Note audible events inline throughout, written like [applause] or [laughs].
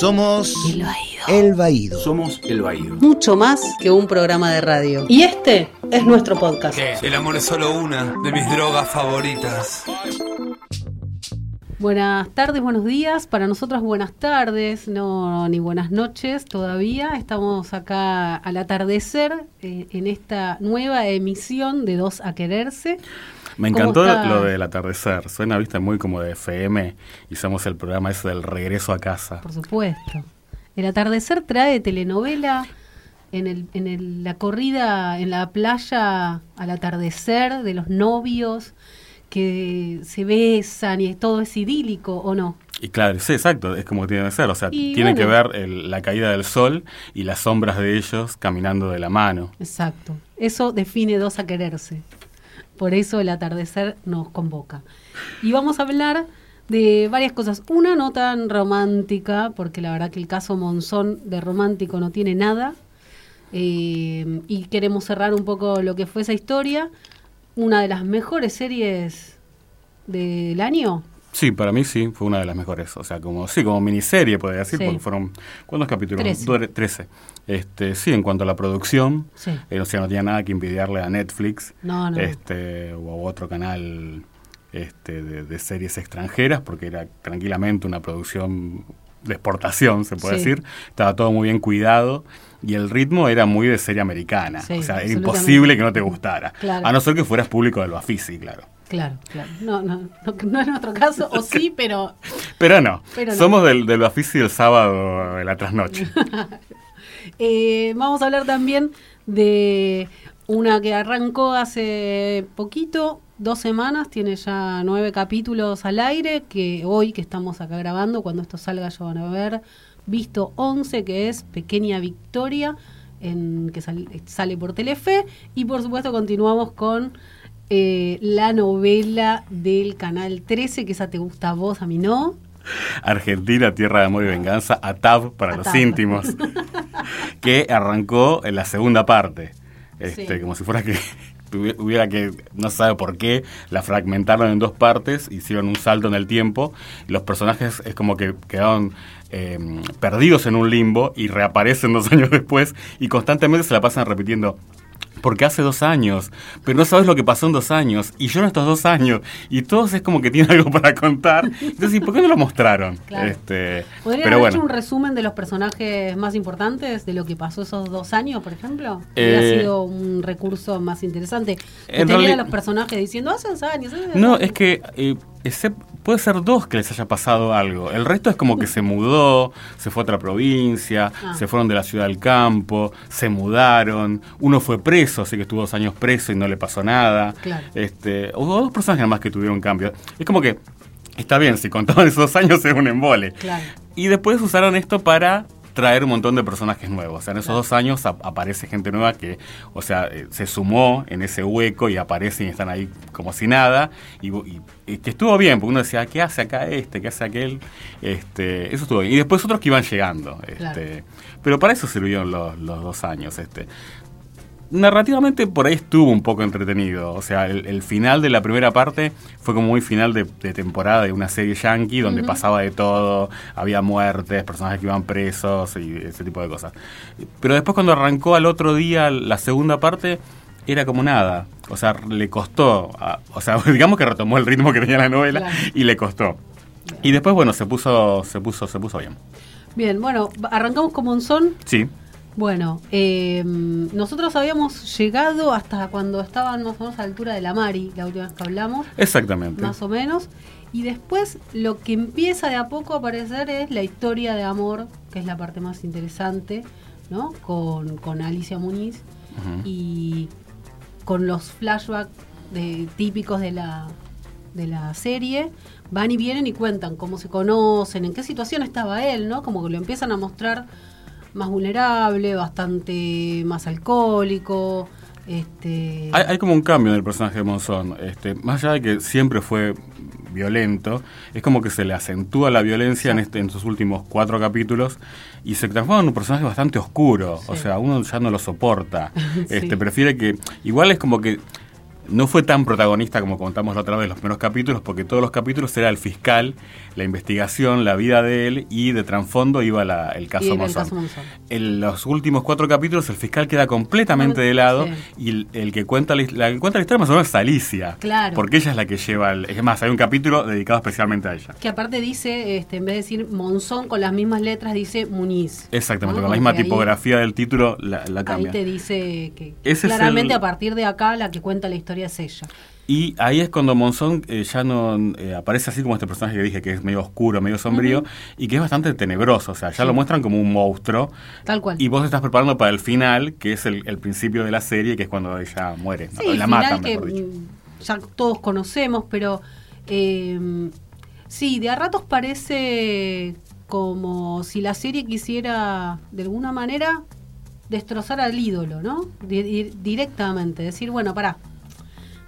Somos El Baído. El Baído. Somos El Baído. Mucho más que un programa de radio. Y este es nuestro podcast. El amor es solo una de mis drogas favoritas. Buenas tardes, buenos días. Para nosotros buenas tardes, no ni buenas noches todavía. Estamos acá al atardecer eh, en esta nueva emisión de Dos a Quererse. Me ¿Cómo encantó lo del atardecer. Suena, viste, muy como de FM. Somos el programa ese del regreso a casa. Por supuesto. El atardecer trae telenovela en, el, en el- la corrida en la playa al atardecer de los novios que se besan y todo es idílico, ¿o no? Y claro, sí, exacto, es como tiene que ser. O sea, Y tiene que ver el- la caída del sol y las sombras de ellos caminando de la mano. Exacto. Eso define dos a quererse. Por eso el atardecer nos convoca. Y vamos a hablar de varias cosas. Una no tan romántica, porque la verdad que el caso Monzón de romántico no tiene nada. Eh, y queremos cerrar un poco lo que fue esa historia. Una de las mejores series del año. Sí, para mí sí, fue una de las mejores. O sea, como sí, como miniserie, podría decir, Sí. porque fueron. ¿Cuántos capítulos? Trece. Trece. Este, sí, en cuanto a la producción, Sí. eh, o sea, no tenía nada que envidiarle a Netflix No, no. este o a otro canal este, de, de series extranjeras, porque era tranquilamente una producción de exportación, se puede Sí. decir. Estaba todo muy bien cuidado y el ritmo era muy de serie americana. Sí, o sea, era imposible que no te gustara. Claro. A no ser que fueras público del Bafisi, claro. Claro, claro. No, no, no, no es nuestro caso, o [laughs] sí, pero Pero no, Pero no. somos del, del Bafisi el sábado de la trasnoche. [laughs] Eh, vamos a hablar también de una que arrancó hace poquito, dos semanas, tiene ya nueve capítulos al aire, que hoy que estamos acá grabando, cuando esto salga ya van a haber visto 11, que es Pequeña Victoria, que sal- sale por Telefe, y por supuesto continuamos con eh, la novela del Canal 13, que esa te gusta a vos, a mí no. Argentina, Tierra de Amor y Venganza, ATAV para los íntimos, que arrancó en la segunda parte. Este, Sí. Como si fuera que [laughs] hubiera que, no se sabe por qué, la fragmentaron en dos partes, hicieron un salto en el tiempo, y los personajes es como que quedaron eh, perdidos en un limbo y reaparecen dos [laughs] años después y constantemente se la pasan repitiendo. Porque hace dos años, pero no sabes lo que pasó en dos años, y yo en estos dos años, y todos es como que tienen [laughs] algo para contar. Entonces, ¿y por qué no lo mostraron? Claro. Este, ¿Podrían haber bueno. hecho un resumen de los personajes más importantes de lo que pasó esos dos años, por ejemplo? Eh, Hubiera sido un recurso más interesante. Que en Eh, tener a los personajes diciendo hace dos años. hace dos No, años". es que eh, puede ser dos que les haya pasado algo. El resto es como que se mudó, se fue a otra provincia, Ah. se fueron de la ciudad al campo, se mudaron. Uno fue preso, así que estuvo dos años preso y no le pasó nada. Claro. Este, hubo dos personas nada más que tuvieron cambio. Es como que está bien, si contaban esos dos años es un embole. Claro. Y después usaron esto para traer un montón de personajes nuevos. O sea, en esos dos años ap- aparece gente nueva que, o sea, eh, se sumó en ese hueco y aparecen y están ahí como si nada. Y, y- y que estuvo bien, porque uno decía, ¿qué hace acá este? ¿Qué hace aquel? Este, eso estuvo bien. Y después otros que iban llegando. Este, Claro. Pero para eso sirvieron los, los dos años. Este. Narrativamente por ahí estuvo un poco entretenido. O sea, el, el final de la primera parte fue como muy final de, de temporada de una serie yankee donde pasaba de todo, había muertes, personajes que iban presos y ese tipo de cosas. Pero después cuando arrancó al otro día la segunda parte, era como nada. O sea, le costó. o sea, [laughs] digamos que retomó el ritmo que tenía la novela Claro. y le costó. Y después, bueno, se puso, se puso, se puso bien. Bien, bueno, arrancamos con Monzón. Sí. Bueno, eh, nosotros habíamos llegado hasta cuando estaban más o menos a la altura de la Mari, la última vez que hablamos. Exactamente. más o menos. Y después lo que empieza de a poco a aparecer es la historia de amor, que es la parte más interesante, ¿no? Con, con Alicia Muniz Ujú. y con los flashbacks de, típicos de la, de la serie. Van y vienen y cuentan cómo se conocen, en qué situación estaba él, ¿no? Como que lo empiezan a mostrar más vulnerable, bastante más alcohólico. Este, Hay, hay como un cambio en el personaje de Monzón. Este, más allá de que siempre fue violento, es como que se le acentúa la violencia en, este, en sus últimos cuatro capítulos y se transforma en un personaje bastante oscuro. O sea, uno ya no lo soporta. [laughs] Sí. Este, Prefiere que. Igual es como que no fue tan protagonista como contamos la otra vez los primeros capítulos, porque todos los capítulos era el fiscal, la investigación, la vida de él y de trasfondo iba la- el caso Monzón. En los últimos cuatro capítulos el fiscal queda completamente de lado Sí. y el, el que cuenta la, la que cuenta la historia más o menos es Alicia. Claro. Porque ella es la que lleva el... Es más, hay un capítulo dedicado especialmente a ella. Que aparte dice, este, en vez de decir Monzón con las mismas letras, dice Muniz. Exactamente, ¿no? con la misma ahí- tipografía del título la, la Ahí cambia. te dice que Ese claramente el- a partir de acá la que cuenta la historia es ella. Y ahí es cuando Monzón eh, ya no eh, aparece así como este personaje que dije que es medio oscuro, medio sombrío y que es bastante tenebroso. O sea, ya lo muestran como un monstruo. Tal cual. Y vos te estás preparando para el final, que es el, el principio de la serie, que es cuando ella muere. la final matan, que mejor dicho. mm, ya todos conocemos, pero eh, sí, de a ratos parece como si la serie quisiera de alguna manera destrozar al ídolo, ¿no? Di- di- directamente, decir, bueno, pará,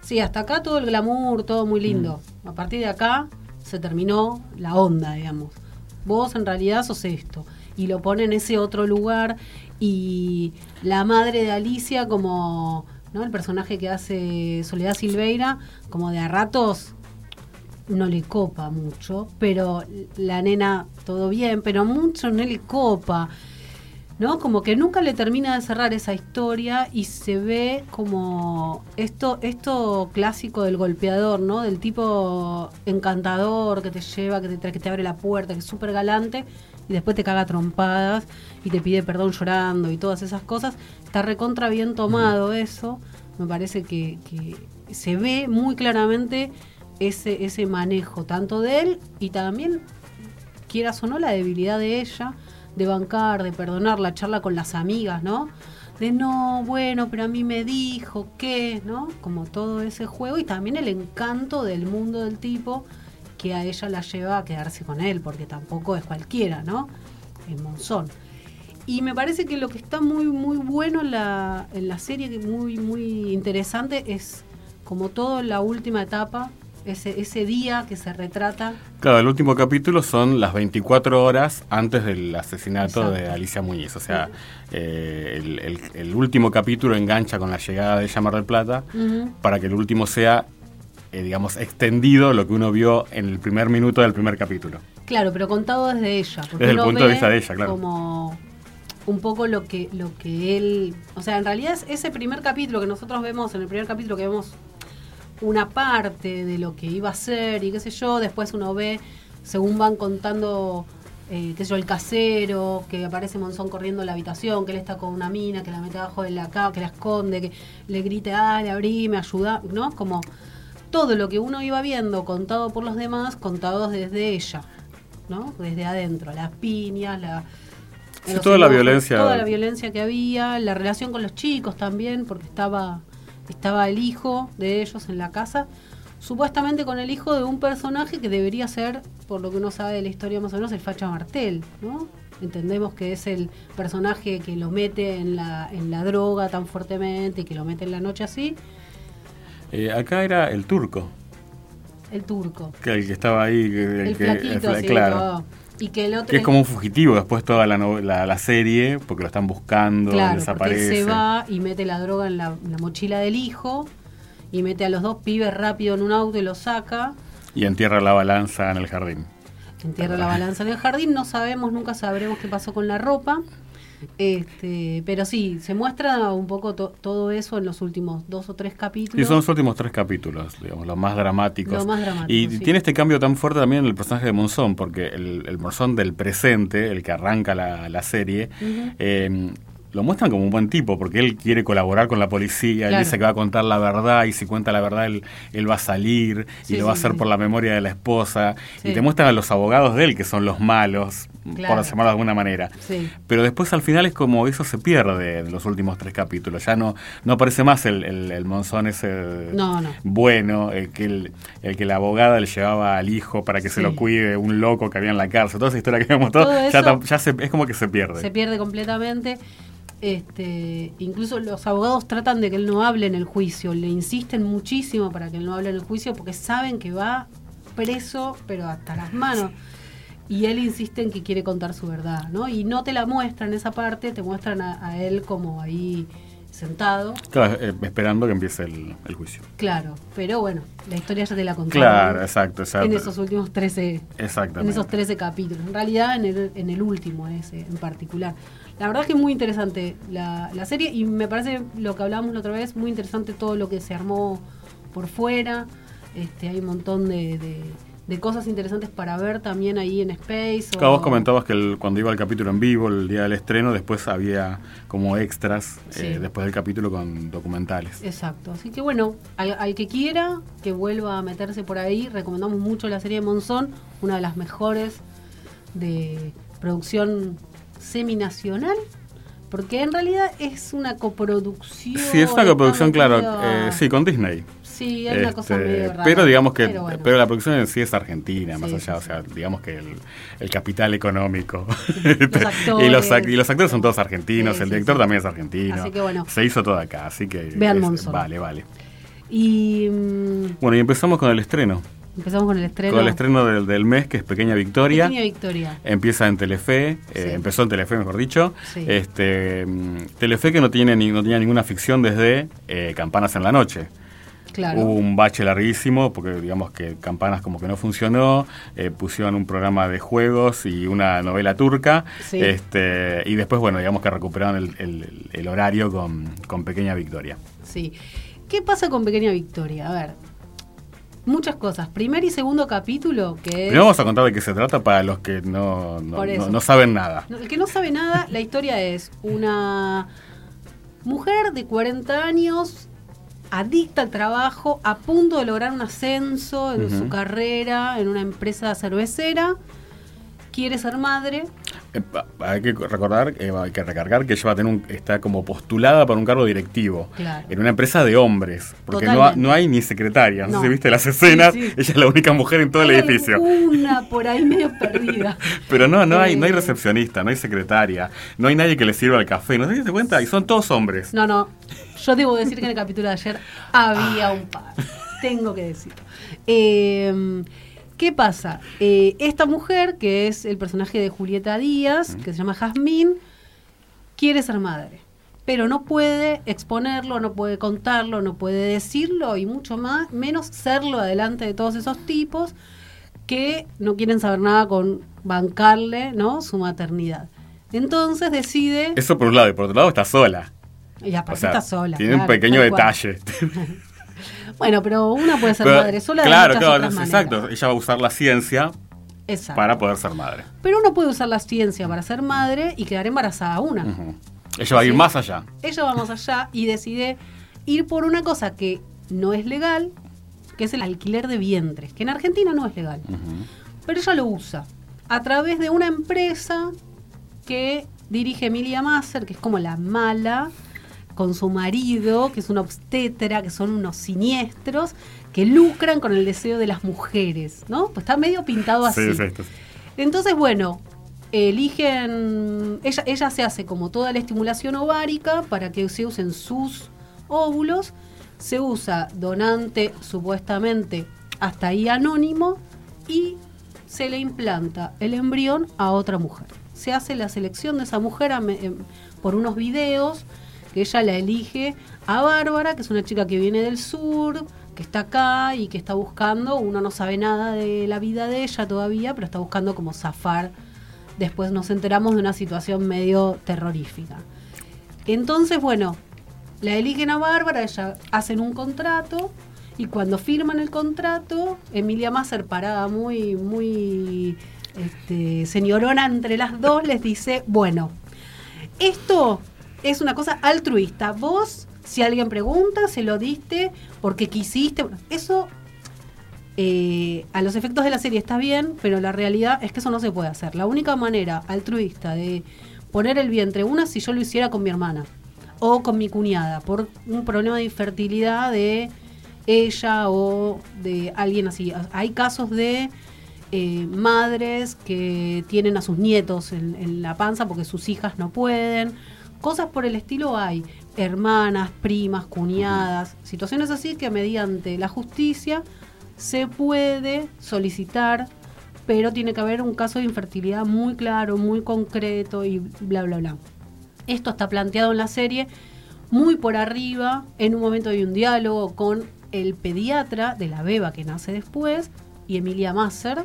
sí, hasta acá todo el glamour, todo muy lindo. Mm. A partir de acá se terminó la onda, digamos. Vos en realidad sos esto. Y lo pone en ese otro lugar. Y la madre de Alicia, como ¿no? el personaje que hace Soledad Silveira, como de a ratos no le copa mucho, pero la nena todo bien, pero mucho no le copa. ¿No? Como que nunca le termina de cerrar esa historia y se ve como esto, esto clásico del golpeador, ¿no? Del tipo encantador que te lleva, que te, que te abre la puerta, que es súper galante y después te caga trompadas y te pide perdón llorando y todas esas cosas. Está recontra bien tomado eso. Me parece que, que se ve muy claramente ese, ese manejo, tanto de él y también quieras o no, la debilidad de ella, de bancar, de perdonar, la charla con las amigas, ¿no? De no, bueno, pero a mí me dijo que, ¿no? Como todo ese juego y también el encanto del mundo del tipo que a ella la lleva a quedarse con él, porque tampoco es cualquiera, ¿no? Es Monzón. Y me parece que lo que está muy, muy bueno en la, en la serie, muy, muy interesante, es como todo la última etapa, ese, ese día que se retrata Claro, el último capítulo son las 24 horas antes del asesinato de Exacto. Alicia Muñiz. O sea, eh, el, el- el último capítulo engancha con la llegada de ella a Mar del Plata Ujú. para que el último sea, eh, digamos, extendido lo que uno vio en el primer minuto del primer capítulo. Claro, pero contado desde ella. porque Desde el punto de vista de ella, claro. Como un poco lo que, lo que él. O sea, en realidad es ese primer capítulo que nosotros vemos, en el primer capítulo que vemos una parte de lo que iba a ser y qué sé yo, después uno ve, según van contando, eh, qué sé yo, el casero, que aparece Monzón corriendo en la habitación, que él está con una mina, que la mete abajo de la cama, que la esconde, que le grite, dale, abrime, ayuda, ¿no? Como todo lo que uno iba viendo contado por los demás, contados desde ella, ¿no? Desde adentro, las piñas, la... Sí, toda la violencia. Toda la violencia que había, la relación con los chicos también, porque estaba, estaba el hijo de ellos en la casa, supuestamente con el hijo de un personaje que debería ser, por lo que uno sabe de la historia más o menos, el Facha Martel, ¿no? Entendemos que es el personaje que lo mete en la, en la droga tan fuertemente y que lo mete en la noche así, Eh, acá era el turco, el turco. que el que estaba ahí. que- El que- flaquito, fla- así, claro. todo. Y que el otro Que es como un fugitivo después toda la, la, la serie, porque lo están buscando, Claro, desaparece. se va y mete la droga en la, en la mochila del hijo y mete a los dos pibes rápido en un auto y los saca. Y entierra la balanza en el jardín. Entierra la balanza en el jardín. No sabemos, nunca sabremos qué pasó con la ropa. Este, pero sí, se muestra un poco to- todo eso en los últimos dos o tres capítulos. Y son los últimos tres capítulos, digamos, los más dramáticos. Los más dramáticos, Y sí. tiene este cambio tan fuerte también en el personaje de Monzón, porque el, el Monzón del presente, el que arranca la, la serie, eh, lo muestran como un buen tipo, porque él quiere colaborar con la policía, él dice que va a contar la verdad, y si cuenta la verdad él, él va a salir, Sí, y lo va a hacer sí. por la memoria de la esposa, y te muestran a los abogados de él, que son los malos, Claro. por llamarlo de alguna manera. Sí. Pero después al final es como eso se pierde en los últimos tres capítulos. Ya no, no aparece más el, el, el monzón ese No, no. bueno, el que, el, el que la abogada le llevaba al hijo para que se lo cuide, un loco que había en la cárcel. Toda esa historia que vemos todo, Todo ya, ya se- es como que se pierde. se pierde completamente. Este, incluso los abogados tratan de que él no hable en el juicio, le insisten muchísimo para que él no hable en el juicio porque saben que va preso, pero hasta las manos. Y él insiste en que quiere contar su verdad, ¿no? Y no te la muestran esa parte, te muestran a, a él como ahí sentado. Claro, eh, esperando que empiece el, el juicio. Claro, pero bueno, la historia ya te la conté. Claro, exacto, exacto. En esos últimos 13, en esos 13 capítulos. En realidad, en el, en el último, ese en particular. La verdad es que es muy interesante la, la serie y me parece lo que hablábamos la otra vez, muy interesante todo lo que se armó por fuera. Este, hay un montón de, de- de cosas interesantes para ver también ahí en Space. o- Claro, vos comentabas que el- cuando iba el capítulo en vivo, el día del estreno, después había como extras Sí. eh, después del capítulo con documentales. Exacto, así que bueno, al, al que quiera que vuelva a meterse por ahí, recomendamos mucho la serie de Monzón, una de las mejores de producción seminacional, porque en realidad es una coproducción. Sí, es una coproducción, claro, eh, sí, con Disney. Sí, hay una cosa Este, medio rara. Pero digamos que, Pero bueno. pero la producción en sí es argentina, más Sí, allá, o sea, digamos que el, el capital económico. actores. [laughs] y, los, y los actores son todos argentinos, el director también es argentino. Así que bueno. Se hizo todo acá, así que... Vean es- Monzón. Vale, vale. Y mm, Bueno, y empezamos con el estreno. empezamos con el estreno. Con el estreno del, del mes, que es Pequeña Victoria. Pequeña Victoria. Empieza en Telefe, eh, empezó en Telefe, mejor dicho. Sí. Este, mm, Telefe que no tiene ni, no tenía ninguna ficción desde eh, Campanas en la Noche. Claro. Hubo un bache larguísimo porque digamos que Campanas como que no funcionó, eh, pusieron un programa de juegos y una novela turca, Sí. este, y después bueno, digamos que recuperaron el, el- el horario con, con Pequeña Victoria. Sí. ¿Qué pasa con Pequeña Victoria? A ver, muchas cosas. Primer y segundo capítulo, que es... Primero vamos a contar de qué se trata para los que no, no, saben nada. El que no sabe nada, la historia es una mujer de 40 años, adicta al trabajo, a punto de lograr un ascenso en su carrera en una empresa cervecera, quiere ser madre. Eh, hay que recordar, eh, hay que recargar que ella va a tener un- está como postulada para un cargo directivo Claro. en una empresa de hombres, porque no, ha- no hay ni secretaria. No, No. sé si viste las escenas, Sí, sí. ella es la única mujer en todo el edificio. Una por ahí medio perdida. [laughs] Pero no, no hay, no hay Eh, recepcionista, no hay secretaria, no hay nadie que le sirva el café. ¿No se te cuenta? Y son todos hombres. No, no. Yo debo decir que en el capítulo de ayer había un par. Tengo que decirlo. Eh, ¿Qué pasa? Eh, esta mujer, que es el personaje de Julieta Díaz, que se llama Jazmín, quiere ser madre. Pero no puede exponerlo, no puede contarlo, no puede decirlo y mucho más, menos serlo adelante de todos esos tipos que no quieren saber nada con bancarle ¿no? su maternidad. Entonces decide. Eso por un lado, y por otro lado está sola. Y O aparte sea, está sola. tiene un pequeño detalle. Bueno, pero una puede ser Pero, madre sola de claro, muchas claro, otras exacto. Ella va a usar la ciencia Exacto. para poder ser madre. Pero uno puede usar la ciencia para ser madre y quedar embarazada una. Ella va a ir más allá. Ella va más allá y decide ir por una cosa que no es legal, que es el alquiler de vientres, que en Argentina no es legal. Pero ella lo usa a través de una empresa que dirige Emilia Masser, que es como la mala, con su marido, que es una obstetra, que son unos siniestros, que lucran con el deseo de las mujeres, ¿no? Pues está medio pintado así. Sí, sí, sí. Entonces, bueno, eligen, ella, ella se hace como toda la estimulación ovárica para que se usen sus óvulos, se usa donante supuestamente hasta ahí anónimo y se le implanta el embrión a otra mujer. Se hace la selección de esa mujer a me- em, por unos videos que ella la elige a Bárbara, que es una chica que viene del sur, que está acá y que está buscando, uno no sabe nada de la vida de ella todavía, pero está buscando como zafar. Después nos enteramos de una situación medio terrorífica. Entonces, bueno, la eligen a Bárbara, ella hacen un contrato y cuando firman el contrato, Emilia Masser, parada muy, muy este, señorona entre las dos, les dice, bueno, esto es una cosa altruista. Vos, si alguien pregunta, se lo diste porque quisiste. Eso eh, a los efectos de la serie está bien, pero la realidad es que eso no se puede hacer. La única manera altruista de poner el vientre, una si yo lo hiciera con mi hermana o con mi cuñada, por un problema de infertilidad de ella o de alguien así. Hay casos de eh, madres que tienen a sus nietos en la panza porque sus hijas no pueden. Cosas por el estilo hay. Hermanas, primas, cuñadas, situaciones así que mediante la justicia se puede solicitar, pero tiene que haber un caso de infertilidad muy claro, muy concreto y bla, bla, bla. Esto está planteado en la serie muy por arriba. En un momento hay un diálogo con el pediatra de la beba que nace después y Emilia Masser,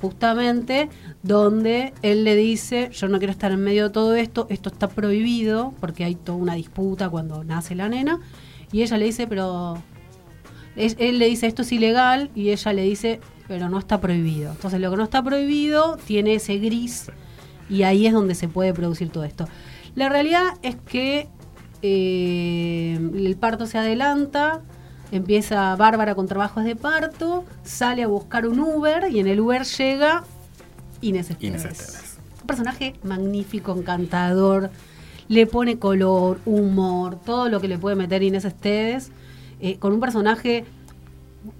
justamente donde él le dice, yo no quiero estar en medio de todo esto, esto está prohibido, porque hay toda una disputa cuando nace la nena, y ella le dice, pero... Él le dice, esto es ilegal, y ella le dice, pero no está prohibido. Entonces lo que no está prohibido tiene ese gris, y ahí es donde se puede producir todo esto. La realidad es que eh, el parto se adelanta, empieza Bárbara con trabajos de parto, sale a buscar un Uber y en el Uber llega Inés Esteves. Un personaje magnífico, encantador, le pone color, humor, todo lo que le puede meter Inés Esteves, eh, con un personaje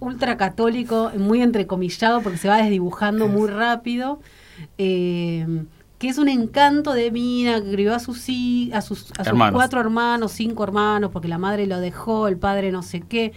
ultra católico, muy entrecomillado porque se va desdibujando muy rápido. Eh, que es un encanto de Mina, que crió a sus, a sus, a sus cuatro hermanos, cinco hermanos, porque la madre lo dejó, el padre no sé qué.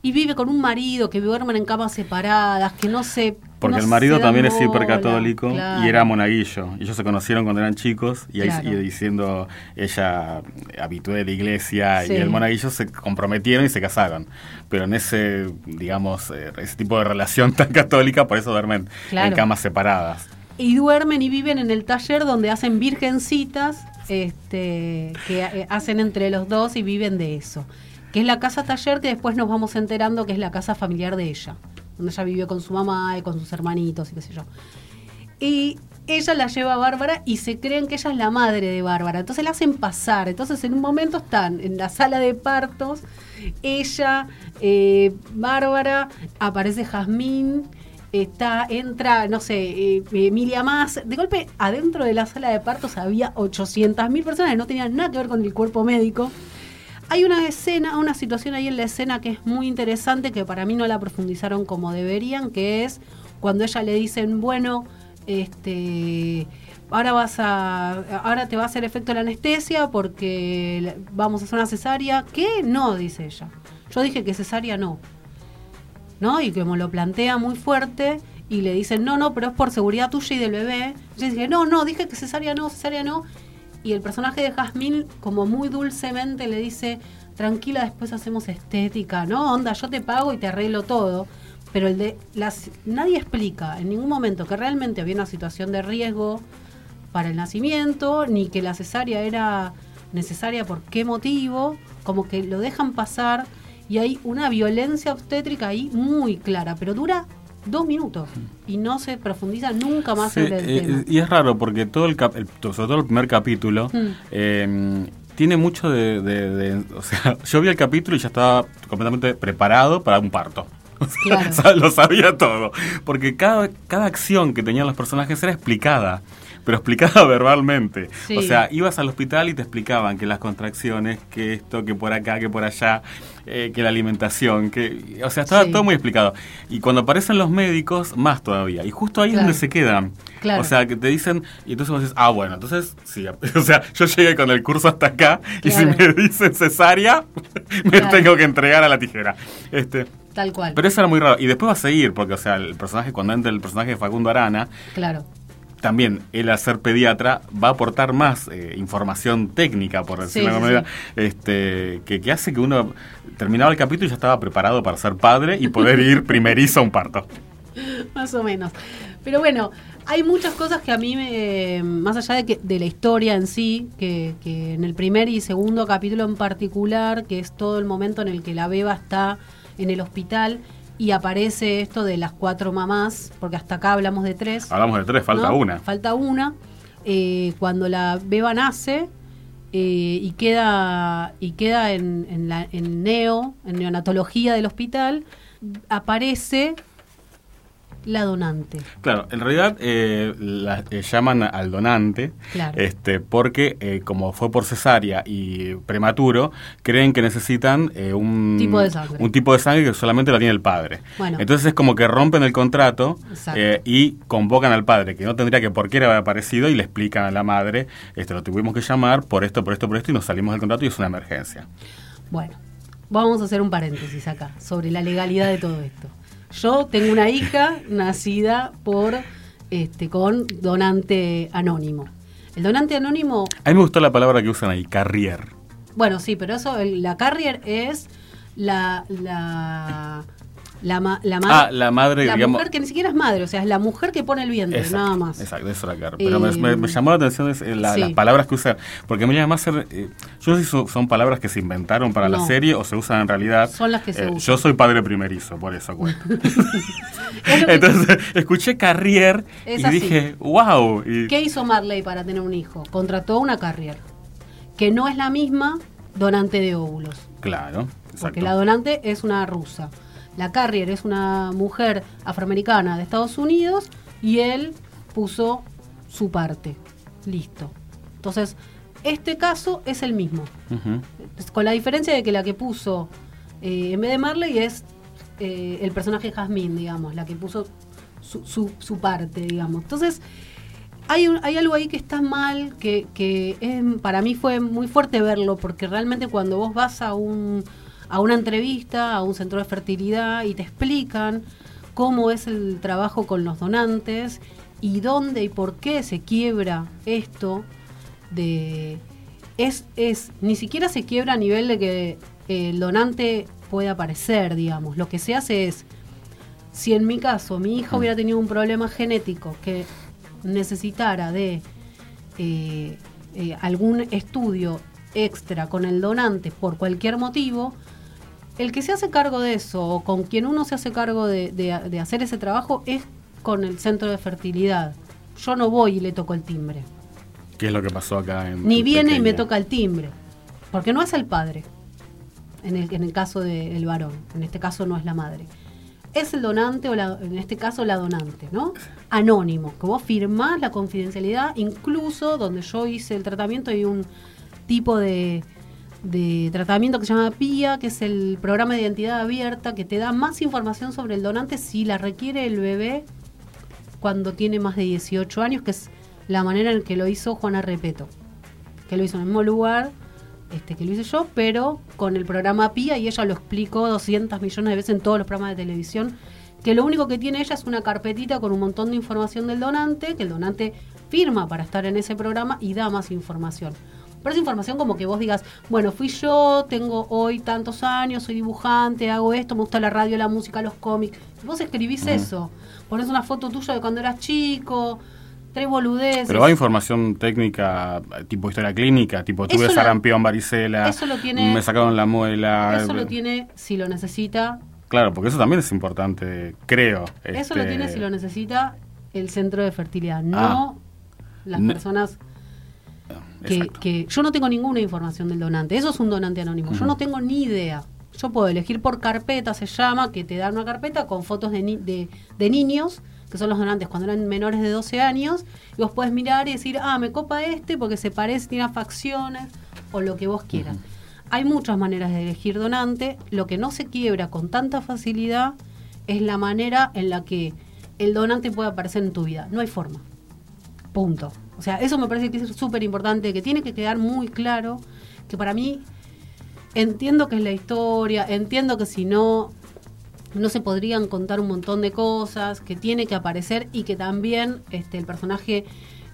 Y vive con un marido que duermen en camas separadas, que no se. Porque el marido también es hipercatólico y era monaguillo. Ellos se conocieron cuando eran chicos y ahí diciendo ella habitué de la iglesia y el monaguillo se comprometieron y se casaron. Pero en ese, digamos, eh, ese tipo de relación [laughs] tan católica, por eso duermen en camas separadas y duermen y viven en el taller donde hacen virgencitas este, que eh, hacen entre los dos y viven de eso. Que es la casa taller que después nos vamos enterando que es la casa familiar de ella, donde ella vive con su mamá y con sus hermanitos y qué sé yo. Y ella la lleva a Bárbara y se creen que ella es la madre de Bárbara. Entonces la hacen pasar. Entonces en un momento están en la sala de partos, ella, eh, Bárbara, aparece Jazmín está, entra, no sé, eh, Emilia Más. De golpe, adentro de la sala de partos había 800.000 personas que no tenían nada que ver con el cuerpo médico. Hay una escena, una situación ahí en la escena que es muy interesante, que para mí no la profundizaron como deberían, que es cuando ella le dicen, bueno, este ahora vas a ahora te va a hacer efecto la anestesia porque vamos a hacer una cesárea ¿qué? no dice ella yo dije que cesárea no ¿no? Y como lo plantea muy fuerte y le dicen, no, no, pero es por seguridad tuya y del bebé. Y dice, no, no, dije que cesárea no, cesárea no. Y el personaje de Jazmín, como muy dulcemente, le dice, tranquila, después hacemos estética, ¿no? Onda, yo te pago y te arreglo todo. Pero el de las, nadie explica en ningún momento que realmente había una situación de riesgo para el nacimiento, ni que la cesárea era necesaria por qué motivo, como que lo dejan pasar y hay una violencia obstétrica ahí muy clara, pero dura dos minutos y no se profundiza nunca más en el eh, tema. Y es raro porque todo el, sobre todo el primer capítulo mm. em, tiene mucho de, o sea, [laughs] yo vi el capítulo y ya estaba completamente preparado para un parto. [laughs] [laughs] lo sabía todo, porque cada, cada acción que tenían los personajes era explicada pero explicada [laughs] verbalmente. O sea, ibas al hospital y te explicaban que las contracciones, que esto, que por acá, que por allá, eh, que la alimentación, que, o sea, estaba todo muy explicado. Y cuando aparecen los médicos, más todavía. Y justo ahí es donde se quedan. O sea, que te dicen, y entonces vos dices, ah, bueno, entonces sí. [laughs] O sea, yo llegué con el curso hasta acá y si me dicen cesárea, [laughs] me tengo que entregar a la tijera. Este, Tal cual. Pero eso era muy raro. Y después va a seguir, porque, o sea, el personaje, cuando entra el personaje de Facundo Arana, claro también al ser pediatra va a aportar más eh, información técnica, por decirlo de alguna manera, este, que, hace que uno terminaba el capítulo y ya estaba preparado para ser padre y poder ir [laughs] primerizo a un parto. Más o menos. Pero bueno, hay muchas cosas que a mí, me, más allá de, que, de la historia en sí, que, que en el primer y segundo capítulo en particular, que es todo el momento en el que la beba está en el hospital, y aparece esto de las cuatro mamás, porque hasta acá hablamos de tres. Hablamos de tres, falta una. Falta una. Eh, cuando la beba nace eh, y queda, y queda en, en, la, en neo, en neonatología del hospital, aparece la donante. Claro, en realidad eh, la eh, llaman al donante este, porque eh, como fue por cesárea y prematuro, creen que necesitan un, tipo de sangre. un tipo de sangre que solamente la tiene el padre. Entonces es como que rompen el contrato y convocan al padre, que no tendría que por qué haber aparecido, y le explican a la madre, este, lo tuvimos que llamar por esto, por esto, por esto, y nos salimos del contrato y es una emergencia. Bueno, vamos a hacer un paréntesis acá sobre la legalidad de todo esto. Yo tengo una hija nacida por este con donante anónimo. El donante anónimo. A mí me gustó la palabra que usan ahí, carrier. Bueno, sí, pero eso, el- la carrier es la. la la, ma- la, Ah, la madre, la digamos- mujer que ni siquiera es madre, o sea, es la mujer que pone el vientre, Exacto, nada más. Exacto, eso era claro. Pero me, Eh, me- me llamó la atención es, eh, la- sí. las palabras que usa. Porque Emilia Masser, eh, yo no sé si son, son palabras que se inventaron para la serie o se usan en realidad. Son las que se Eh, usan. Yo soy padre primerizo, por eso cuento. [laughs] Es [laughs] Entonces, escuché Carrier Es y así. dije, wow. Y, ¿Qué hizo Marley para tener un hijo? Contrató una carrier, que no es la misma donante de óvulos. Claro, Porque la donante es una rusa. La carrier es una mujer afroamericana de Estados Unidos y él puso su parte. Listo. Entonces, este caso es el mismo. Ujú. Es Con la diferencia de que la que puso eh, en vez de Marley es eh, el personaje Jasmine, digamos, la que puso su, su- su parte, digamos. Entonces, hay, un- hay algo ahí que está mal, que, que es- para mí fue muy fuerte verlo, porque realmente cuando vos vas a, un, a una entrevista, a un centro de fertilidad, y te explican cómo es el trabajo con los donantes y dónde y por qué se quiebra esto de es, es ni siquiera se quiebra a nivel de que el donante pueda aparecer, digamos. Lo que se hace es, si en mi caso mi hija hubiera tenido un problema genético que necesitara de eh, eh, algún estudio extra con el donante por cualquier motivo, el que se hace cargo de eso o con quien uno se hace cargo de, de- de hacer ese trabajo es con el centro de fertilidad. Yo no voy y le toco el timbre. ¿Qué es lo que pasó acá en Ni en viene y me toca el timbre. Porque no es el padre, en el, en el caso del varón. En este caso no es la madre. Es el donante, o la- en este caso la donante, ¿no? Anónimo, que vos firmás la confidencialidad, incluso donde yo hice el tratamiento hay un tipo de, de tratamiento que se llama PIA, que es el programa de identidad abierta, que te da más información sobre el donante si la requiere el bebé cuando tiene más de 18 años, que es la manera en que lo hizo Juana Repeto, que lo hizo en el mismo lugar este, que lo hice yo, pero con el programa PIA y ella lo explicó 200 millones de veces en todos los programas de televisión, que lo único que tiene ella es una carpetita con un montón de información del donante, que el donante firma para estar en ese programa y da más información. Pero es información como que vos digas, bueno, fui yo, tengo hoy tantos años, soy dibujante, hago esto, me gusta la radio, la música, los cómics. Vos escribís eso, pones una foto tuya de cuando eras chico, tres boludeces. Pero hay información técnica, tipo historia clínica, tipo tuve Eso lo- sarampión, varicela, eso lo tiene- me sacaron la muela. Eso lo tiene si lo necesita. Claro, porque eso también es importante, creo. Eso lo este, tiene si lo necesita el centro de fertilidad, no las personas que, que- Yo no tengo ninguna información del donante. Eso es un donante anónimo. Yo no tengo ni idea. Yo puedo elegir por carpeta, se llama, que te dan una carpeta con fotos de, ni- de, de niños, que son los donantes cuando eran menores de 12 años, y vos podés mirar y decir, ah, me copa este porque se parece, tiene facciones, o lo que vos quieras. Hay muchas maneras de elegir donante. Lo que no se quiebra con tanta facilidad es la manera en la que el donante puede aparecer en tu vida. No hay forma. Punto. O sea, eso me parece que es súper importante, que tiene que quedar muy claro, que para mí entiendo que es la historia, entiendo que si no, no se podrían contar un montón de cosas, que tiene que aparecer y que también este, el personaje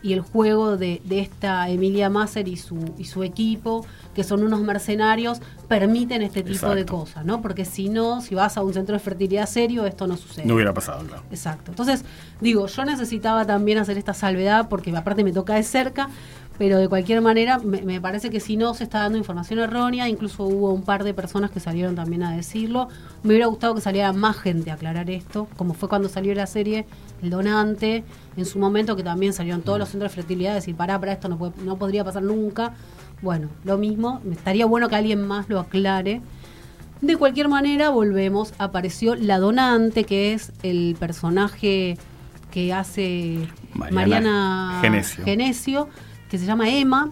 y el juego de, de esta Emilia Masser y su, y su equipo, que son unos mercenarios, permiten este tipo de cosas, ¿no? Porque si no, si vas a un centro de fertilidad serio, esto no sucede. No hubiera pasado, claro. Exacto. Entonces, digo, yo necesitaba también hacer esta salvedad porque aparte me toca de cerca, pero de cualquier manera me, me parece que si no se está dando información errónea, incluso hubo un par de personas que salieron también a decirlo. Me hubiera gustado que saliera más gente a aclarar esto, como fue cuando salió la serie El Donante, en su momento que también salieron todos los centros de fertilidad a decir, pará, para esto no, puede- no podría pasar nunca. Bueno, lo mismo, estaría bueno que alguien más lo aclare. De cualquier manera, volvemos. Apareció la donante, que es el personaje que hace Mariana Mariana, Genesio. Genesio, que se llama Emma,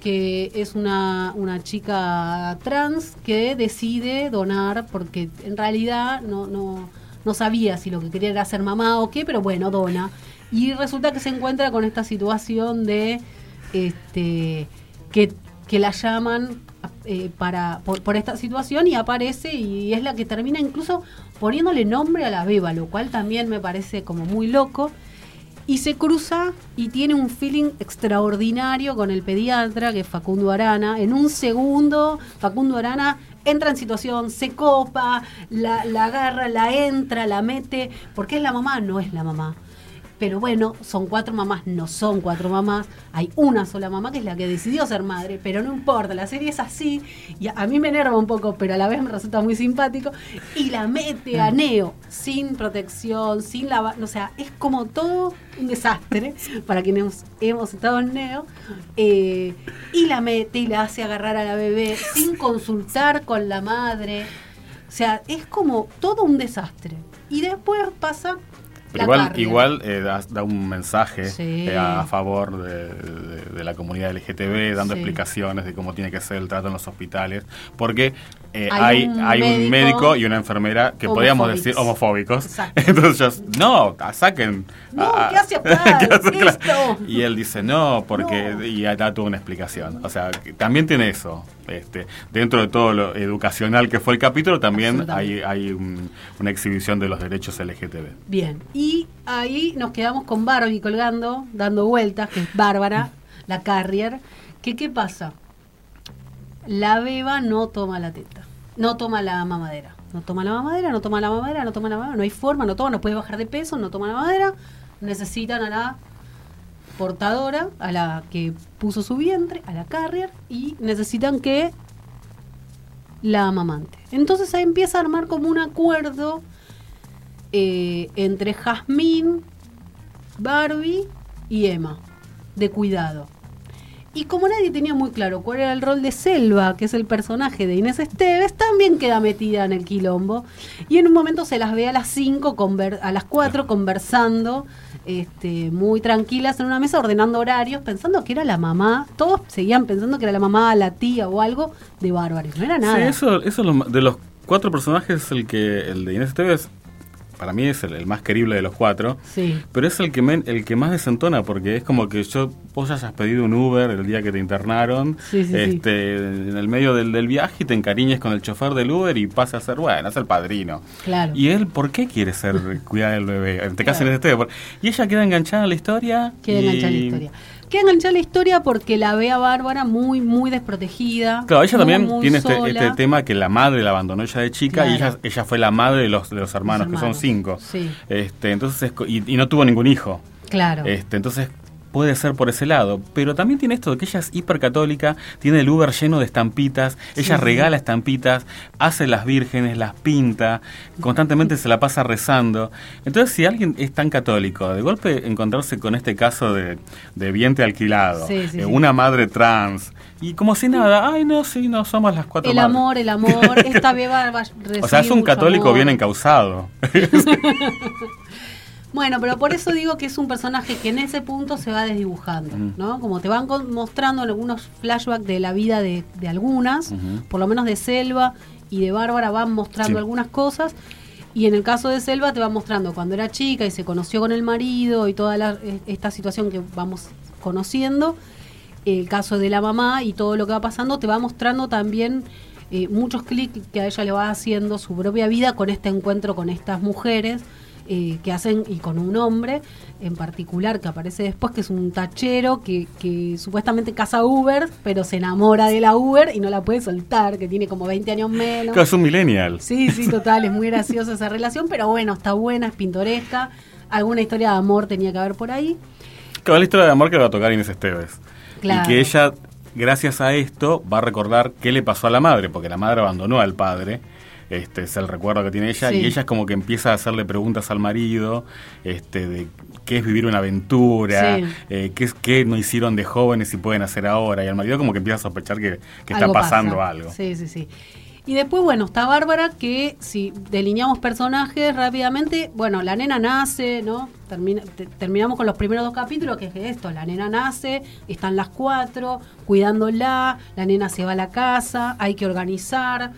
que es una, una chica trans que decide donar porque en realidad no, no, no sabía si lo que quería era ser mamá o qué, pero bueno, dona. Y resulta que se encuentra con esta situación de este que, que la llaman eh, para por, por esta situación y aparece y es la que termina incluso poniéndole nombre a la beba, lo cual también me parece como muy loco. y se cruza y tiene un feeling extraordinario con el pediatra, que es Facundo Arana. En un segundo, Facundo Arana entra en situación, se copa, la, la agarra, la entra, la mete, porque es la mamá, no es la mamá. Pero bueno, son cuatro mamás, no son cuatro mamás. Hay una sola mamá que es la que decidió ser madre, pero no importa, la serie es así. Y a mí me enerva un poco, pero a la vez me resulta muy simpático. Y la mete a Neo, sin protección, sin la. O sea, es como todo un desastre para quienes hemos estado en Neo. Eh, y la mete y la hace agarrar a la bebé sin consultar con la madre. O sea, es como todo un desastre. Y después pasa pero igual, igual eh, da, un mensaje eh, a, favor de, la comunidad LGTB, dando explicaciones de cómo tiene que ser el trato en los hospitales, porque eh, hay, hay, un, médico, y una enfermera que podríamos decir homofóbicos. [laughs] Entonces, no, saquen. No, ¿qué hace? [laughs] Y él dice, no, porque. Y da toda una explicación. O sea, también tiene eso. Este, dentro de todo lo educacional que fue el capítulo, también hay, hay una exhibición de los derechos LGTB. Bien, y ahí nos quedamos con Barbie colgando, dando vueltas, que es Bárbara, la carrier. Que, ¿Qué pasa? La beba no toma la teta, no toma la mamadera. No toma la mamadera, no toma la mamadera, no toma la mamadera, no hay forma, no toma, no puede bajar de peso, no toma la mamadera. Necesitan a la portadora, a la que puso su vientre, a la carrier, y necesitan que la amamante. Entonces ahí empieza a armar como un acuerdo eh, entre Jazmín, Barbie y Emma, de cuidado. Y como nadie tenía muy claro cuál era el rol de Selva, que es el personaje de Inés Esteves, también queda metida en el quilombo. Y en un momento se las ve a las 5, a las 4 conversando, este, muy tranquilas en una mesa, ordenando horarios, pensando que era la mamá. Todos seguían pensando que era la mamá, la tía o algo de Bárbaros. No era nada. Sí, eso, eso de los cuatro personajes, el que el de Inés Esteves para mí es el, más querible de los cuatro, sí. pero es el que el que más desentona porque es como que yo vos hayas pedido un Uber el día que te internaron, este, en el medio del, viaje y te encariñes con el chofer del Uber y pasa a ser, bueno, es el padrino. Claro. Y él, ¿por qué quiere ser [laughs] cuidar del bebé? Te claro. en este Y ella queda enganchada en la historia. Queda enganchada en la historia. Queda enganchada la historia porque la ve a Bárbara muy, muy desprotegida. Claro, ella también tiene este, este, tema que la madre la abandonó ella de chica y ella, ella fue la madre de los, de los hermanos, que son cinco. Sí. Este, entonces, y, y, no tuvo ningún hijo. Claro. Este, entonces puede ser por ese lado, pero también tiene esto de que ella es hipercatólica, tiene el Uber lleno de estampitas, ella regala estampitas, hace las vírgenes, las pinta, constantemente se la pasa rezando. Entonces, si alguien es tan católico, de golpe encontrarse con este caso de, de vientre alquilado, eh, una madre trans, y como si nada, ay no, sí, no, somos las cuatro El amor, el amor, [laughs] esta beba va a O sea, es un católico bien encausado. [laughs] [laughs] Bueno, pero por eso digo que es un personaje que en ese punto se va desdibujando, ¿no? Como te van mostrando algunos flashbacks de la vida de, algunas, por lo menos de Selva y de Bárbara van mostrando algunas cosas. Y en el caso de Selva te va mostrando cuando era chica y se conoció con el marido y toda e, esta situación que vamos conociendo. El caso de la mamá y todo lo que va pasando te va mostrando también eh, muchos clics que a ella le va haciendo su propia vida con este encuentro con estas mujeres eh, que hacen, y con un hombre en particular que aparece después, que es un tachero que, que supuestamente casa Uber, pero se enamora de la Uber y no la puede soltar, que tiene como 20 años menos. Que es un millennial. Sí, sí, total, es muy graciosa esa relación, pero bueno, está buena, es pintoresca. Alguna historia de amor tenía que haber por ahí. Claro, la historia de amor que va a tocar Inés Esteves. Y que ella, gracias a esto, va a recordar qué le pasó a la madre, porque la madre abandonó al padre este es el recuerdo que tiene ella, y ella es como que empieza a hacerle preguntas al marido, este, de qué es vivir una aventura, eh, qué, qué no hicieron de jóvenes y pueden hacer ahora, y al marido como que empieza a sospechar que, está pasando algo. Sí, sí, sí. Y después, bueno, está Bárbara, que si delineamos personajes rápidamente, bueno, la nena nace, ¿no? terminamos con los primeros dos capítulos, que es esto, la nena nace, están las cuatro, cuidándola, la nena se va a la casa, hay que organizar,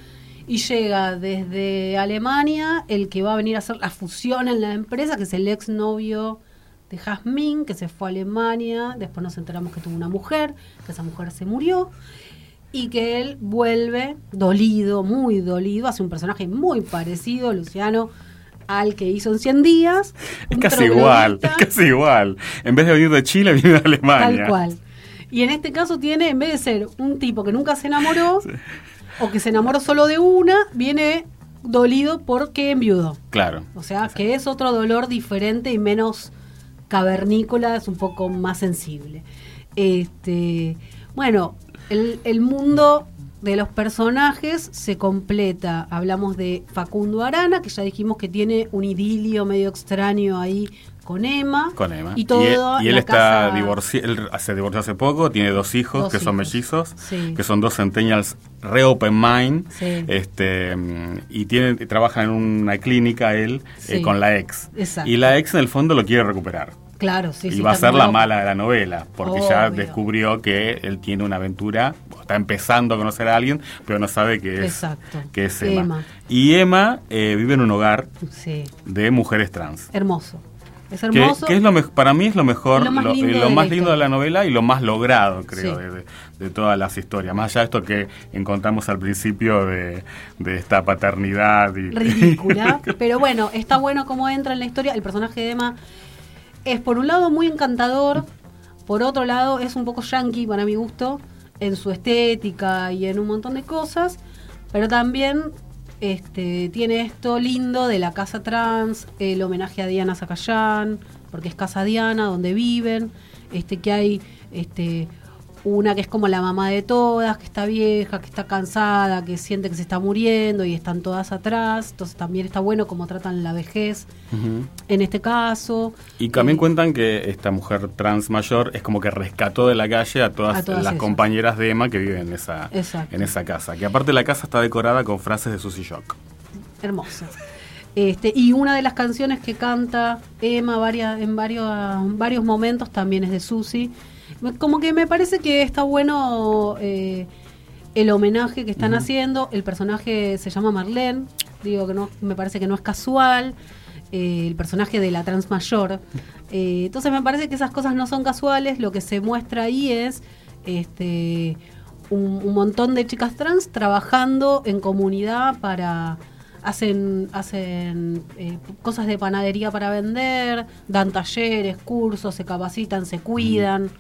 y llega desde Alemania el que va a venir a hacer la fusión en la empresa, que es el exnovio de Jazmín, que se fue a Alemania, después nos enteramos que tuvo una mujer, que esa mujer se murió, y que él vuelve dolido, muy dolido, hace un personaje muy parecido, Luciano al que hizo en 100 días. Es casi igual, es casi igual. En vez de venir de Chile, viene de Alemania. Tal cual. Y en este caso tiene, en vez de ser un tipo que nunca se enamoró, o que se enamoró solo de una, viene dolido porque enviudó. Claro. O sea, que es otro dolor diferente y menos cavernícola, es un poco más sensible. Este, bueno, el, el mundo de los personajes se completa. Hablamos de Facundo Arana, que ya dijimos que tiene un idilio medio extraño ahí con Emma. Con Emma. Y todo y él, y él está casa- él se divorció hace poco, tiene dos hijos Dos que son mellizos, Sí. que son dos centennials re open mind, Sí. este y tiene, trabaja en una clínica él eh, con la ex. Exacto. Y la ex en el fondo lo quiere recuperar. Claro, sí, y va a ser la mala de la novela, porque ya descubrió que él tiene una aventura, está empezando a conocer a alguien, pero no sabe que es, Exacto. que es Emma. Emma. Y Emma eh, vive en un hogar de mujeres trans. hermoso. Es Que, hermoso. que es lo para mí es lo mejor, lo más lo, lindo lo más la lindo de la novela y lo más logrado, creo, Sí. de, de- de todas las historias. Más allá de esto que encontramos al principio de, de esta paternidad y ridícula. [laughs] pero bueno, está bueno cómo entra en la historia. El personaje de Emma es por un lado muy encantador, por otro lado es un poco yankee para mi gusto, en su estética y en un montón de cosas, pero también este, tiene esto lindo de la casa trans, el homenaje a Diana Zacayán, porque es casa Diana, donde viven, este, que hay este, una que es como la mamá de todas, que está vieja, que está cansada, que siente que se está muriendo y están todas atrás. Entonces también está bueno cómo tratan la vejez en este caso. Y también Eh, cuentan que esta mujer trans mayor es como que rescató de la calle a todas, A todas las compañeras de Emma que viven en esa, Exacto. en esa casa. Que aparte la casa está decorada con frases de Susy Shock. hermoso. Este, y una de las canciones que canta Emma varias, en varios, varios momentos también es de Susi. Como que me parece que está bueno eh, el homenaje que están haciendo. El personaje se llama Marlene, digo que no, me parece que no es casual. eh, el personaje de la trans mayor. [laughs] Eh, entonces me parece que esas cosas no son casuales. Lo que se muestra ahí es este un, un montón de chicas trans trabajando en comunidad para hacen hacen eh, cosas de panadería para vender dan talleres cursos se capacitan se cuidan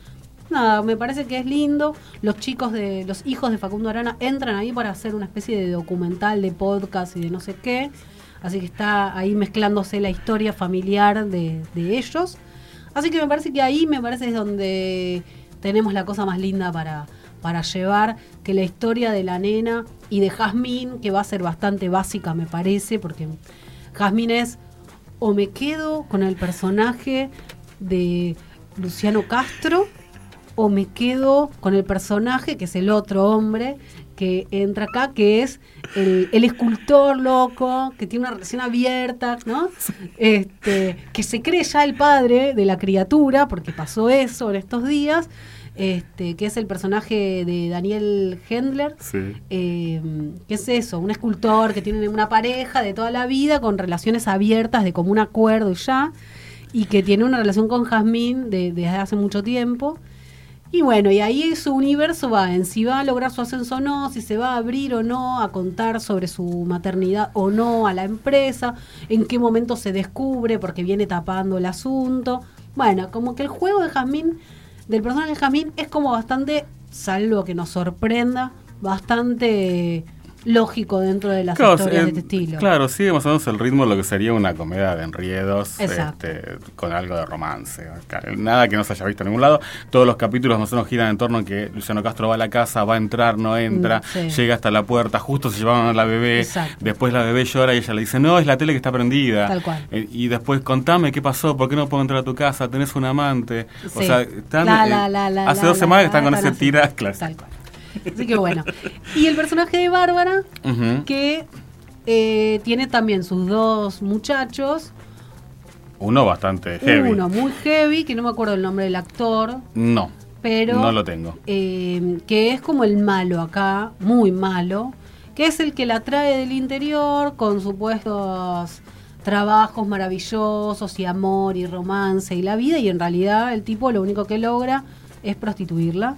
nada me parece que es lindo. Los chicos de los hijos de Facundo Arana entran ahí para hacer una especie de documental de podcast y de no sé qué. Así que está ahí mezclándose la historia familiar de, de ellos. Así que me parece que ahí me parece es donde tenemos la cosa más linda para, para llevar, que la historia de la nena y de Jazmín, que va a ser bastante básica me parece, porque Jazmín es o me quedo con el personaje de Luciano Castro o me quedo con el personaje que es el otro hombre que entra acá, que es el, el escultor loco, que tiene una relación abierta, ¿no? Este, que se cree ya el padre de la criatura, porque pasó eso en estos días, este, que es el personaje de Daniel Hendler, Sí. eh, ¿Qué es eso? Un escultor que tiene una pareja de toda la vida con relaciones abiertas de común acuerdo y ya, y que tiene una relación con Jazmín de- desde hace mucho tiempo. Y bueno, y ahí su universo va en si va a lograr su ascenso o no, si se va a abrir o no, a contar sobre su maternidad o no a la empresa, en qué momento se descubre porque viene tapando el asunto. Bueno, como que el juego de Jazmín, del personaje de Jazmín, es como bastante, salvo que nos sorprenda, bastante lógico dentro de las Claro, historias eh, de este estilo. claro, sigue más o menos el ritmo de lo que sería una comedia de enriedos este, con algo de romance. Claro, Nada que no se haya visto en ningún lado. Todos los capítulos más o menos giran en torno a que Luciano Castro va a la casa, va a entrar, no entra, Mm, sí. llega hasta la puerta, justo se llevaron a la bebé, Exacto. después la bebé llora y ella le dice, no, es la tele que está prendida. Tal cual. Eh, y después, contame qué pasó, por qué no puedo entrar a tu casa, tenés un amante. O sea, están, La, eh, la, la, la, hace dos semanas que están con ese tira. Tal cual. Así que bueno. Y el personaje de Bárbara, que eh, tiene también sus dos muchachos. Uno bastante heavy. Uno muy heavy, que no me acuerdo el nombre del actor, No, pero no lo tengo. eh, que es como el malo acá, muy malo, que es el que la trae del interior con supuestos trabajos maravillosos y amor y romance y la vida y en realidad el tipo lo único que logra es prostituirla,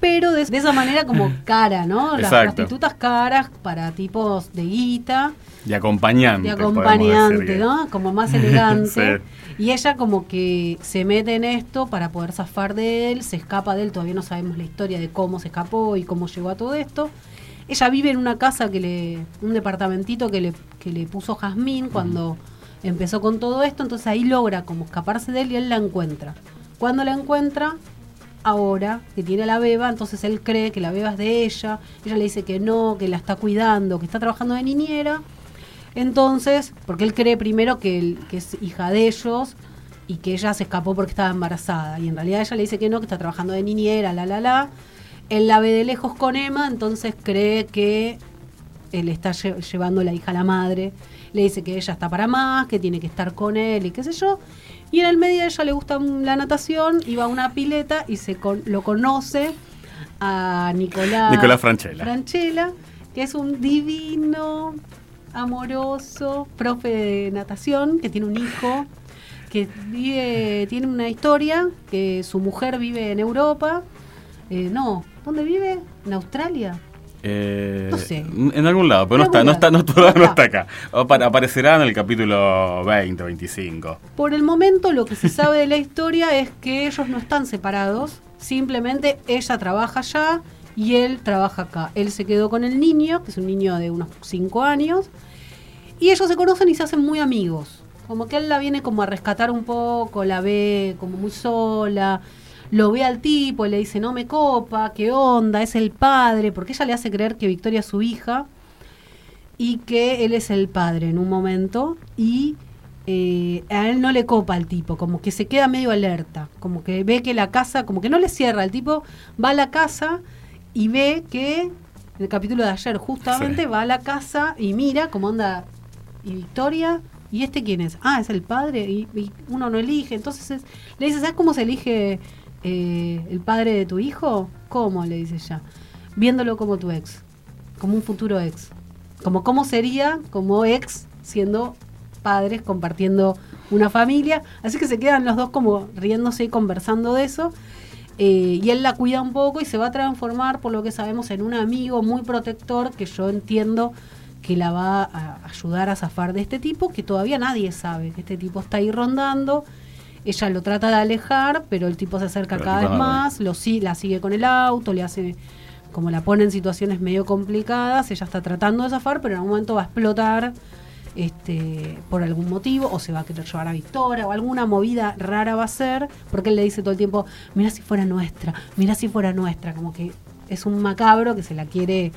pero de, de esa manera como [clears throat] cara, ¿no? Las Exacto. prostitutas caras para tipos de guita, De acompañante. de acompañante, ¿no? Como más [laughs] elegante. Sí. Y ella como que se mete en esto para poder zafar de él, se escapa de él, todavía no sabemos la historia de cómo se escapó y cómo llegó a todo esto. Ella vive en una casa que le, un departamentito que le, que le puso Jazmín cuando empezó con todo esto, entonces ahí logra como escaparse de él y él la encuentra. Cuando la encuentra, ahora que tiene la beba, entonces él cree que la beba es de ella, ella le dice que no, que la está cuidando, que está trabajando de niñera. Entonces, porque él cree primero que es hija de ellos y que ella se escapó porque estaba embarazada. Y en realidad ella le dice que no, que está trabajando de niñera, la, la, la. Él la ve de lejos con Emma, entonces cree que él está lle- llevando la hija a la madre. Le dice que ella está para más, que tiene que estar con él y qué sé yo. Y en el medio a ella le gusta la natación, iba a una pileta y se con- lo conoce a Nicolás, Nicolás Franchella. Franchella, que es un divino, amoroso profe de natación, que tiene un hijo, que vive, tiene una historia, que su mujer vive en Europa. Eh, no, ¿dónde vive? ¿En Australia? Eh, No sé. En algún lado, pero no está, no está, no, todavía está acá. Apa- Aparecerá en el capítulo 20, 25. Por el momento lo que se sabe de la historia es que ellos no están separados, simplemente ella trabaja allá y él trabaja acá. Él se quedó con el niño, que es un niño de unos 5 años, y ellos se conocen y se hacen muy amigos. Como que él la viene como a rescatar un poco, la ve como muy sola, lo ve al tipo y le dice, no me copa, qué onda, es el padre, porque ella le hace creer que Victoria es su hija y que él es el padre en un momento y eh, a él no le copa al tipo, como que se queda medio alerta, como que ve que la casa, como que no le cierra, el tipo va a la casa y ve que, en el capítulo de ayer justamente, Sí. va a la casa y mira cómo anda y Victoria, ¿y este quién es? Ah, es el padre y, y uno no elige, entonces es- le dice, ¿sabes cómo se elige eh, el padre de tu hijo? ¿Cómo? Le dice ella, viéndolo como tu ex, como un futuro ex como cómo sería como ex siendo padres compartiendo una familia. Así que se quedan los dos como riéndose y conversando de eso. Eh, y él la cuida un poco y se va a transformar, por lo que sabemos, en un amigo muy protector que yo entiendo que la va a ayudar a zafar de este tipo, que todavía nadie sabe que este tipo está ahí rondando. Ella lo trata de alejar, pero el tipo se acerca Pero cada vez más, lo, la sigue con el auto, le hace como la pone en situaciones medio complicadas, ella está tratando de zafar, pero en algún momento va a explotar este, por algún motivo, o se va a querer llevar a Victoria, o alguna movida rara va a ser, porque él le dice todo el tiempo, mira si fuera nuestra, mira si fuera nuestra, como que es un macabro que se la quiere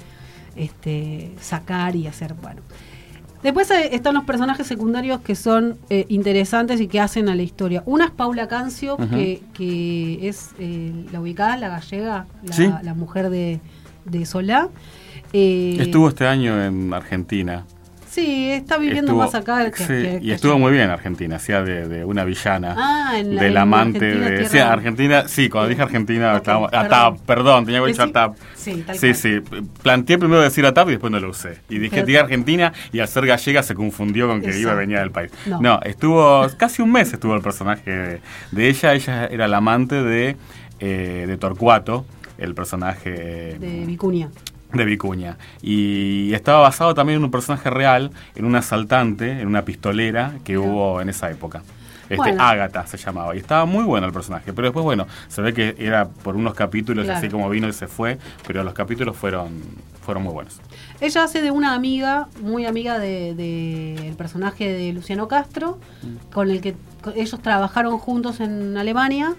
este, sacar y hacer, bueno. Después eh, están los personajes secundarios que son eh, interesantes y que hacen a la historia. Una es Paula Cancio, que, que es eh, la ubicada, la gallega, la, Sí. la mujer de, de Solá. Eh, Estuvo este año en Argentina. Sí, está viviendo Estuvo- más acá. que- sí, que- y estuvo allá. muy bien en Argentina, hacía de, de una villana. Ah, en la- del en amante Argentina, de. Sí, Argentina, sí, cuando dije Argentina, estábamos. perdón. Atap, perdón, tenía que Decí- Atap. Sí, tal Sí, cual. sí. Planteé primero decir Atap y después no lo usé. Y dije, dije Argentina y al ser gallega se confundió con que iba y Exacto. venía del país. No. No. estuvo casi un mes estuvo el personaje de, de ella. Ella era la amante de, eh, de Torcuato, el personaje De Vicuña. De Vicuña. Y estaba basado también en un personaje real, en un asaltante, en una pistolera que hubo en esa época. Este, Bueno. Ágata se llamaba. Y estaba muy bueno el personaje. Pero después, bueno, se ve que era por unos capítulos, Claro. así como vino y se fue. Pero los capítulos fueron, fueron muy buenos. Ella hace de una amiga, muy amiga del de, el personaje de Luciano Castro, Mm. con el que ellos trabajaron juntos en Alemania.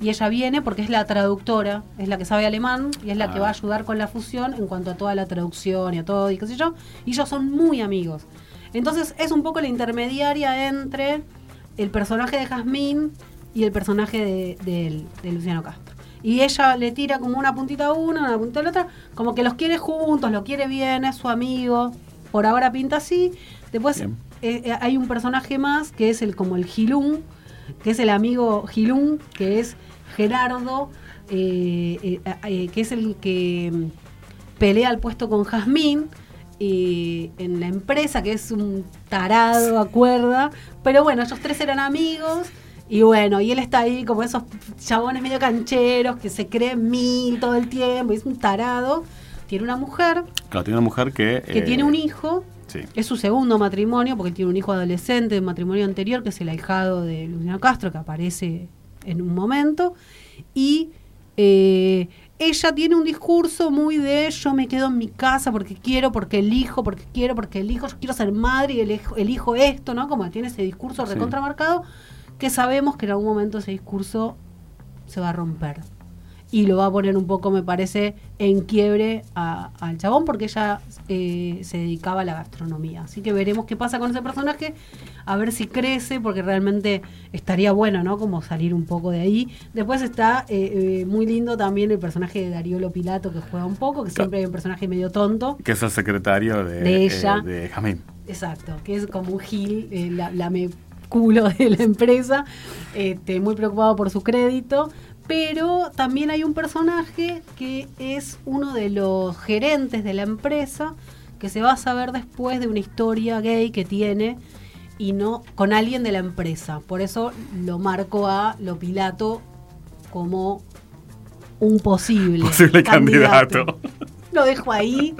Y ella viene porque es la traductora, es la que sabe alemán y es la que Ah. va a ayudar con la fusión en cuanto a toda la traducción y a todo y qué sé yo. Y ellos son muy amigos. Entonces es un poco la intermediaria entre el personaje de Jazmín y el personaje de, de él, de Luciano Castro. Y ella le tira como una puntita a uno, una puntita a la otra, como que los quiere juntos, lo quiere bien, es su amigo. Por ahora pinta así. Después eh, eh, hay un personaje más que es el como el Gilún, que es el amigo Gilún, que es Gerardo, eh, eh, eh, que es el que mm, pelea al puesto con Jazmín en la empresa, que es un tarado, acuerda. Pero bueno, ellos tres eran amigos Y bueno, y él está ahí como esos chabones medio cancheros que se creen mil todo el tiempo, y es un tarado. Tiene una mujer Claro, tiene una mujer que... que eh, tiene un hijo, Sí. es su segundo matrimonio, porque él tiene un hijo adolescente de un matrimonio anterior, que es el ahijado de Luciano Castro, que aparece en un momento. Y eh, ella tiene un discurso muy de yo me quedo en mi casa porque quiero, porque elijo, porque quiero, porque elijo, yo quiero ser madre y elijo, elijo esto, ¿no? Como tiene ese discurso Sí. recontramarcado, que sabemos que en algún momento ese discurso se va a romper. Y lo va a poner un poco, me parece, en quiebre al chabón, porque ella eh, se dedicaba a la gastronomía. Así que veremos qué pasa con ese personaje, a ver si crece, porque realmente estaría bueno, ¿no? Como salir un poco de ahí. Después está eh, eh, muy lindo también el personaje de Dariolo Pilato, que juega un poco, que siempre hay un personaje medio tonto. Que es el secretario de, De ella. de Jamín. Exacto, que es como un gil, la, la me culo de la empresa, este, muy preocupado por su crédito. Pero también hay un personaje que es uno de los gerentes de la empresa, que se va a saber después de una historia gay que tiene y no con alguien de la empresa. Por eso lo marco a lo Pilato como un posible, Posible candidato. Lo dejo ahí,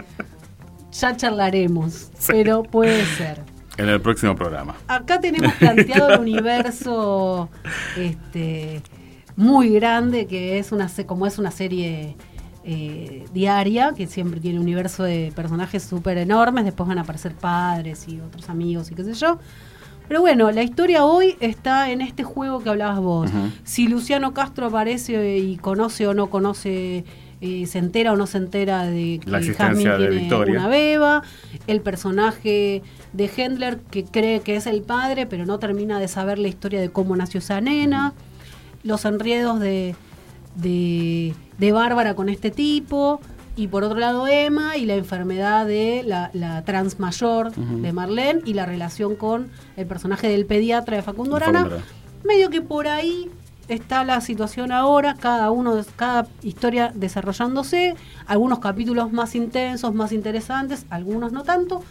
ya charlaremos, pero puede ser. En el próximo programa. Acá tenemos planteado el [laughs] universo este, muy grande, que es una como es una serie eh, diaria, que siempre tiene un universo de personajes súper enormes, después van a aparecer padres y otros amigos y qué sé yo. Pero bueno, la historia hoy está en este juego que hablabas vos. Si Luciano Castro aparece y conoce o no conoce, eh, se entera o no se entera de que La existencia Jasmine de tiene Victoria. una beba, el personaje de Hendler que cree que es el padre, pero no termina de saber la historia de cómo nació esa nena, los enredos de, de, de Bárbara con este tipo, y por otro lado Emma y la enfermedad de la, la trans mayor de Marlene y la relación con el personaje del pediatra de Facundo Arana. Medio que por ahí está la situación ahora, cada uno, de- cada historia desarrollándose, algunos capítulos más intensos, más interesantes, algunos no tanto.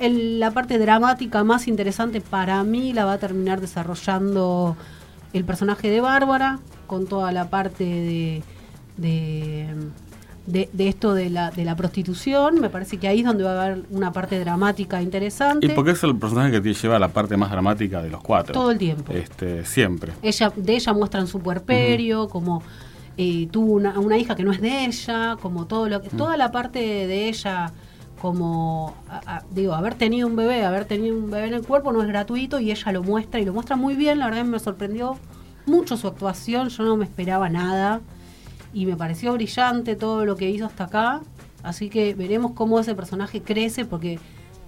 El- la parte dramática más interesante para mí la va a terminar desarrollando el personaje de Bárbara, con toda la parte de, de, de- de esto de la, de la prostitución. Me parece que ahí es donde va a haber una parte dramática interesante. Y porque es el personaje que te lleva a la parte más dramática de los cuatro. Todo el tiempo. Este, siempre. ella de ella muestran su puerperio como eh, tuvo una, una hija que no es de ella como todo lo que toda la parte de ella como digo haber tenido un bebé haber tenido un bebé en el cuerpo no es gratuito y ella lo muestra y lo muestra muy bien la verdad me sorprendió mucho su actuación yo no me esperaba nada y me pareció brillante todo lo que hizo hasta acá así que veremos cómo ese personaje crece porque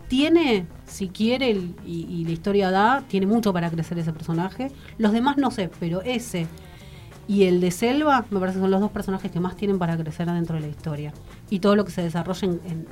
tiene, si quiere y, la historia da, tiene mucho para crecer ese personaje. Los demás no sé, pero ese y el de Selva me parece que son los dos personajes que más tienen para crecer dentro de la historia. Y todo lo que se desarrolla en-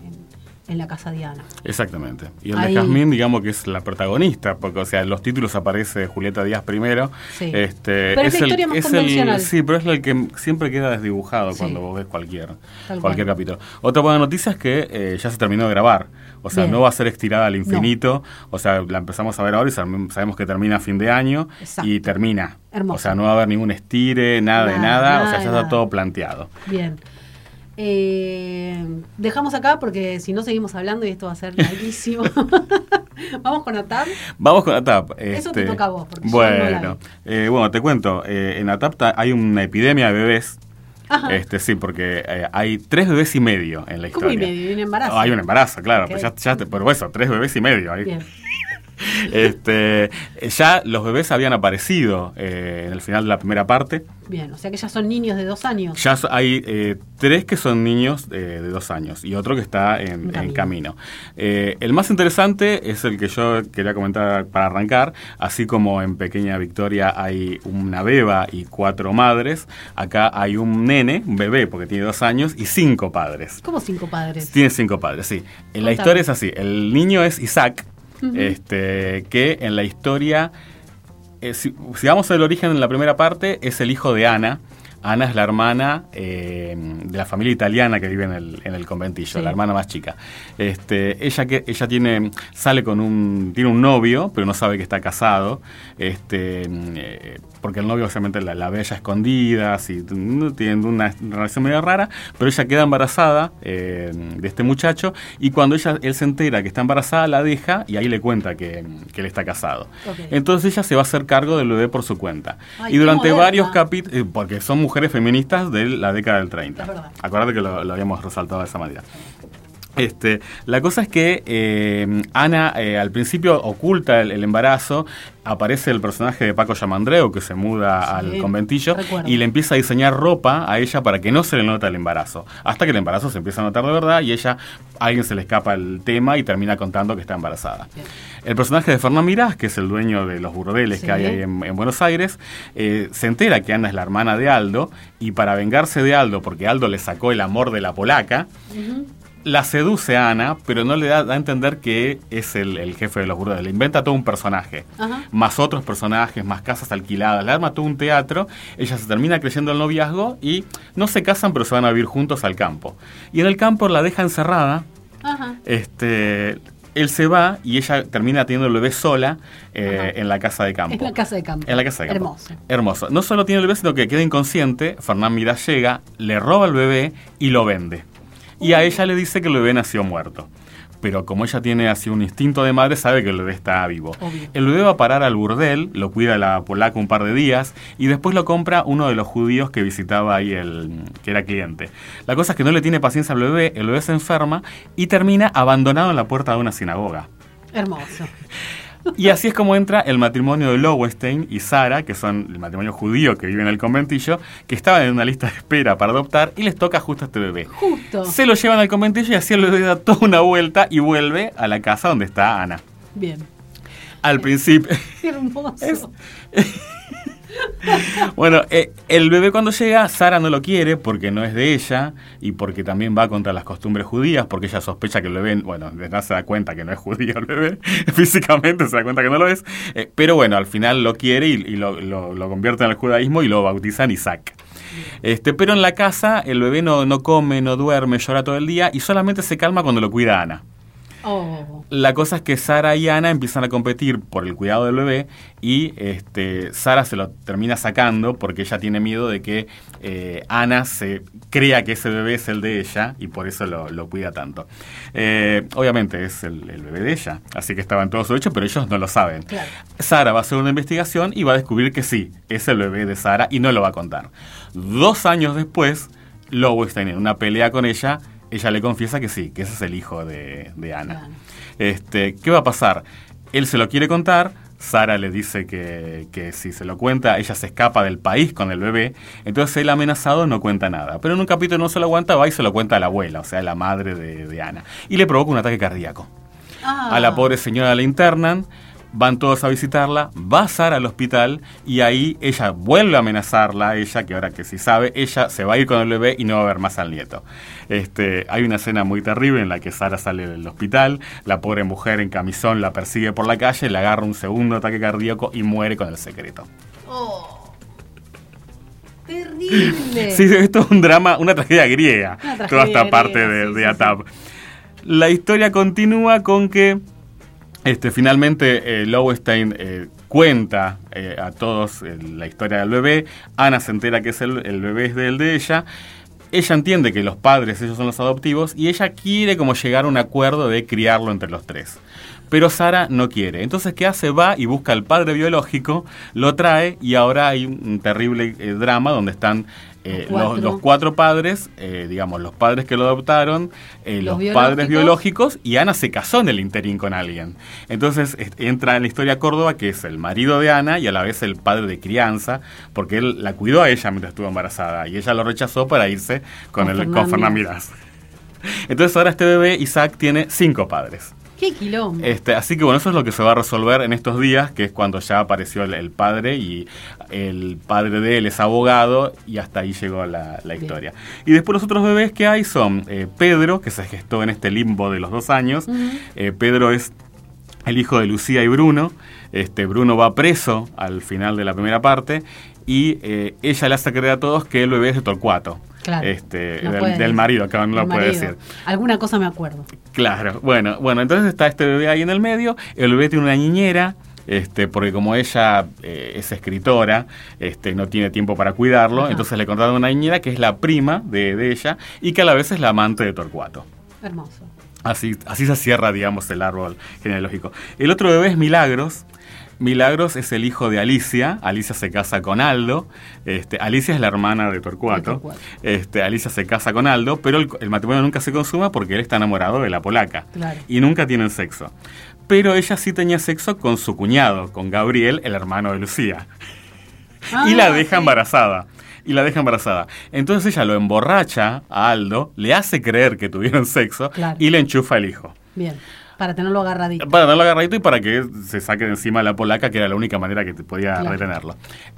en la casa Diana. Exactamente. Y el Ahí. de Jazmín, digamos que es la protagonista, porque, o sea, en los títulos aparece Julieta Díaz primero. Sí. Este, Pero es la historia más el- convencional. sí, pero es el que siempre queda desdibujado Sí. cuando vos ves cualquier, Tal cualquier cual. capítulo. Otra buena noticia es que eh, ya se terminó de grabar. O sea, Bien. no va a ser estirada al infinito. O sea, la empezamos a ver ahora y sab- sabemos que termina a fin de año Exacto. y termina. Hermoso. O sea, no va a haber ningún estire, nada, de Nada, nada. o nada sea, ya nada. está todo planteado. Bien. Eh, dejamos acá porque si no seguimos hablando y esto va a ser larguísimo. [laughs] Vamos con Atab. Vamos con ATAP. Eso te este, toca a vos, no bueno, eh, bueno, te cuento. eh, en ATAP ta- hay una epidemia de bebés. Ajá. Este, sí, porque eh, hay tres bebés y medio en la ¿Cómo historia. y medio? ¿Y un embarazo? Hay un embarazo, claro. Ok. Pues ya, ya te- por eso, tres bebés y medio. ahí. Bien. [laughs] Este, ya los bebés habían aparecido eh, en el final de la primera parte. Bien, o sea que ya son niños de dos años. Ya hay eh, tres que son niños eh, de dos años y otro que está en, En en camino. camino. Eh, el más interesante es el que yo quería comentar para arrancar. Así como en Pequeña Victoria hay una beba y cuatro madres, acá hay un nene, un bebé porque tiene dos años, y cinco padres. Como cinco padres. Tiene cinco padres, sí. En la historia es así. El niño es Isaac, Este, que en la historia, eh, si, si vamos al origen en la primera parte, es el hijo de Ana. Ana es la hermana eh, de la familia italiana que vive en el, en el conventillo, Sí. la hermana más chica. Este, ella que ella tiene sale con un tiene un novio, pero no sabe que está casado, este, eh, porque el novio obviamente la, la ve ella escondida, así, tienen una relación medio rara, pero ella queda embarazada eh, de este muchacho y cuando ella él se entera que está embarazada la deja y ahí le cuenta que, que él está casado. Entonces ella se va a hacer cargo del bebé por su cuenta. Ay, y durante varios capítulos, porque son mujeres feministas de la década del 30. Es verdad. Acuérdate que lo, lo habíamos resaltado de esa manera. Este, la cosa es que eh, Ana eh, al principio oculta el, el embarazo, aparece el personaje de Paco Yamandreu que se muda Sí, al conventillo recuerdo. y le empieza a diseñar ropa a ella para que no se le nota el embarazo, hasta que el embarazo se empieza a notar de verdad y ella, a alguien se le escapa el tema y termina contando que está embarazada. Bien. El personaje de Fernán Mirás, que es el dueño de los burdeles Sí. que hay ahí en, en Buenos Aires, eh, se entera que Ana es la hermana de Aldo y para vengarse de Aldo, porque Aldo le sacó el amor de la polaca, la seduce a Ana, pero no le da, a entender que es el, el jefe de los burdeles. Le inventa todo un personaje, Ajá. más otros personajes, más casas alquiladas. Le arma todo un teatro. Ella se termina creyendo el noviazgo y no se casan, pero se van a vivir juntos al campo. Y en el campo la deja encerrada. Ajá. Este, él se va y ella termina teniendo el bebé sola eh, en la casa de campo. En la casa de campo. En la casa de campo. Hermoso. Hermoso. No solo tiene el bebé, sino que queda inconsciente. Fernán Mirás llega, le roba el bebé y lo vende. Y a ella le dice que el bebé nació muerto. Pero como ella tiene así un instinto de madre, sabe que el bebé está vivo. Obvio. El bebé va a parar al burdel, lo cuida la polaca un par de días y después lo compra uno de los judíos que visitaba ahí, el que era cliente. La cosa es que no le tiene paciencia al bebé, el bebé se enferma y termina abandonado en la puerta de una sinagoga. Hermoso. [laughs] Y así es como entra el matrimonio de Lowenstein y Sara, que son el matrimonio judío que vive en el conventillo, que estaban en una lista de espera para adoptar y les toca justo a este bebé. Justo. Se lo llevan al conventillo y así el bebé da toda una vuelta y vuelve a la casa donde está Ana. Bien. Al principio... Qué hermoso. Es- [laughs] [laughs] Bueno, eh, el bebé cuando llega, Sara no lo quiere porque no es de ella y porque también va contra las costumbres judías, porque ella sospecha que el bebé, bueno, de verdad se da cuenta que no es judío el bebé, [laughs] físicamente se da cuenta que no lo es, eh, pero bueno, al final lo quiere y, lo, lo, lo convierte en el judaísmo y lo bautizan Isaac. Este, pero en la casa el bebé no, no come, no duerme, llora todo el día y solamente se calma cuando lo cuida Ana. Oh. La cosa es que Sara y Ana empiezan a competir por el cuidado del bebé y este, Sara se lo termina sacando porque ella tiene miedo de que eh, Ana se crea que ese bebé es el de ella y por eso lo, lo cuida tanto. Eh, obviamente es el, el bebé de ella, así que estaba en todo su hecho, pero ellos no lo saben. Claro. Sara va a hacer una investigación y va a descubrir que sí, es el bebé de Sara y no lo va a contar. Dos años después, Lowenstein en una pelea con ella, ella le confiesa que sí, que ese es el hijo de, de Ana. Este, ¿Qué va a pasar? Él se lo quiere contar, Sara le dice que, que si se lo cuenta, ella se escapa del país con el bebé, entonces él amenazado no cuenta nada. Pero en un capítulo no se lo aguanta, va y se lo cuenta a la abuela, o sea, la madre de, de Ana. Y le provoca un ataque cardíaco. Ah. A la pobre señora la internan, van todos a visitarla, va Sara al hospital y ahí ella vuelve a amenazarla, ella que ahora que sí sabe, ella se va a ir con el bebé y no va a ver más al nieto. Este, hay una escena muy terrible en la que Sara sale del hospital, la pobre mujer en camisón la persigue por la calle, le agarra un segundo ataque cardíaco y muere con el secreto. Oh. Terrible. Sí, esto es un drama, una tragedia griega, Una tragedia toda esta griega, parte de, sí, de sí, Atab. La historia continúa con que este, finalmente eh, Lowenstein eh, cuenta eh, a todos eh, la historia del bebé. Ana se entera que es el, el bebé es del de ella. Ella entiende que los padres, ellos son los adoptivos, y ella quiere como llegar a un acuerdo de criarlo entre los tres. Pero Sara no quiere. Entonces, ¿qué hace? Va y busca al padre biológico, lo trae y ahora hay un, terrible drama donde están eh, Los cuatro. los, los cuatro padres, eh, digamos, los padres que lo adoptaron, eh, Los los, padres biológicos. y Ana se casó en el interín con alguien. Entonces entra en la historia Córdoba, que es el marido de Ana y a la vez el padre de crianza, porque él la cuidó a ella mientras estuvo embarazada y ella lo rechazó para irse con, Con el, Fernán con Fernán Mirás. Entonces ahora este bebé, Isaac, tiene cinco padres. Qué quilombo. Este, así que bueno, eso es lo que se va a resolver en estos días, que es cuando ya apareció el, el padre y el padre de él es abogado y hasta ahí llegó la, historia. Y después los otros bebés que hay son eh, Pedro, que se gestó en este limbo de los dos años. Eh, Pedro es el hijo de Lucía y Bruno. Este, Bruno va preso al final de la primera parte y eh, ella le hace creer a todos que el bebé es de Torcuato. Claro. Este, No del, marido, acá no lo puede decir. Alguna cosa me acuerdo. Claro, bueno, bueno, entonces está este bebé ahí en el medio, el bebé tiene una niñera, este, porque como ella eh, es escritora, este, no tiene tiempo para cuidarlo, Ajá. entonces le contratan una niñera que es la prima de, de ella y que a la vez es la amante de Torcuato. Hermoso. Así, así se cierra, digamos, el árbol genealógico. El otro bebé es Milagros. Milagros es el hijo de Alicia. Alicia se casa con Aldo. Este, Alicia es la hermana de Torcuato. Este, Alicia se casa con Aldo, pero el, el matrimonio nunca se consuma porque él está enamorado de la polaca. Claro. Y nunca tienen sexo. Pero ella sí tenía sexo con su cuñado, con Gabriel, el hermano de Lucía y la Ah, deja sí. embarazada. Y la deja embarazada. Entonces ella lo emborracha a Aldo, le hace creer que tuvieron sexo Claro. y le enchufa el hijo. Bien. Para tenerlo agarradito. Para tenerlo agarradito y para que se saque de encima la polaca, que era la única manera que te podía Claro. retenerlo.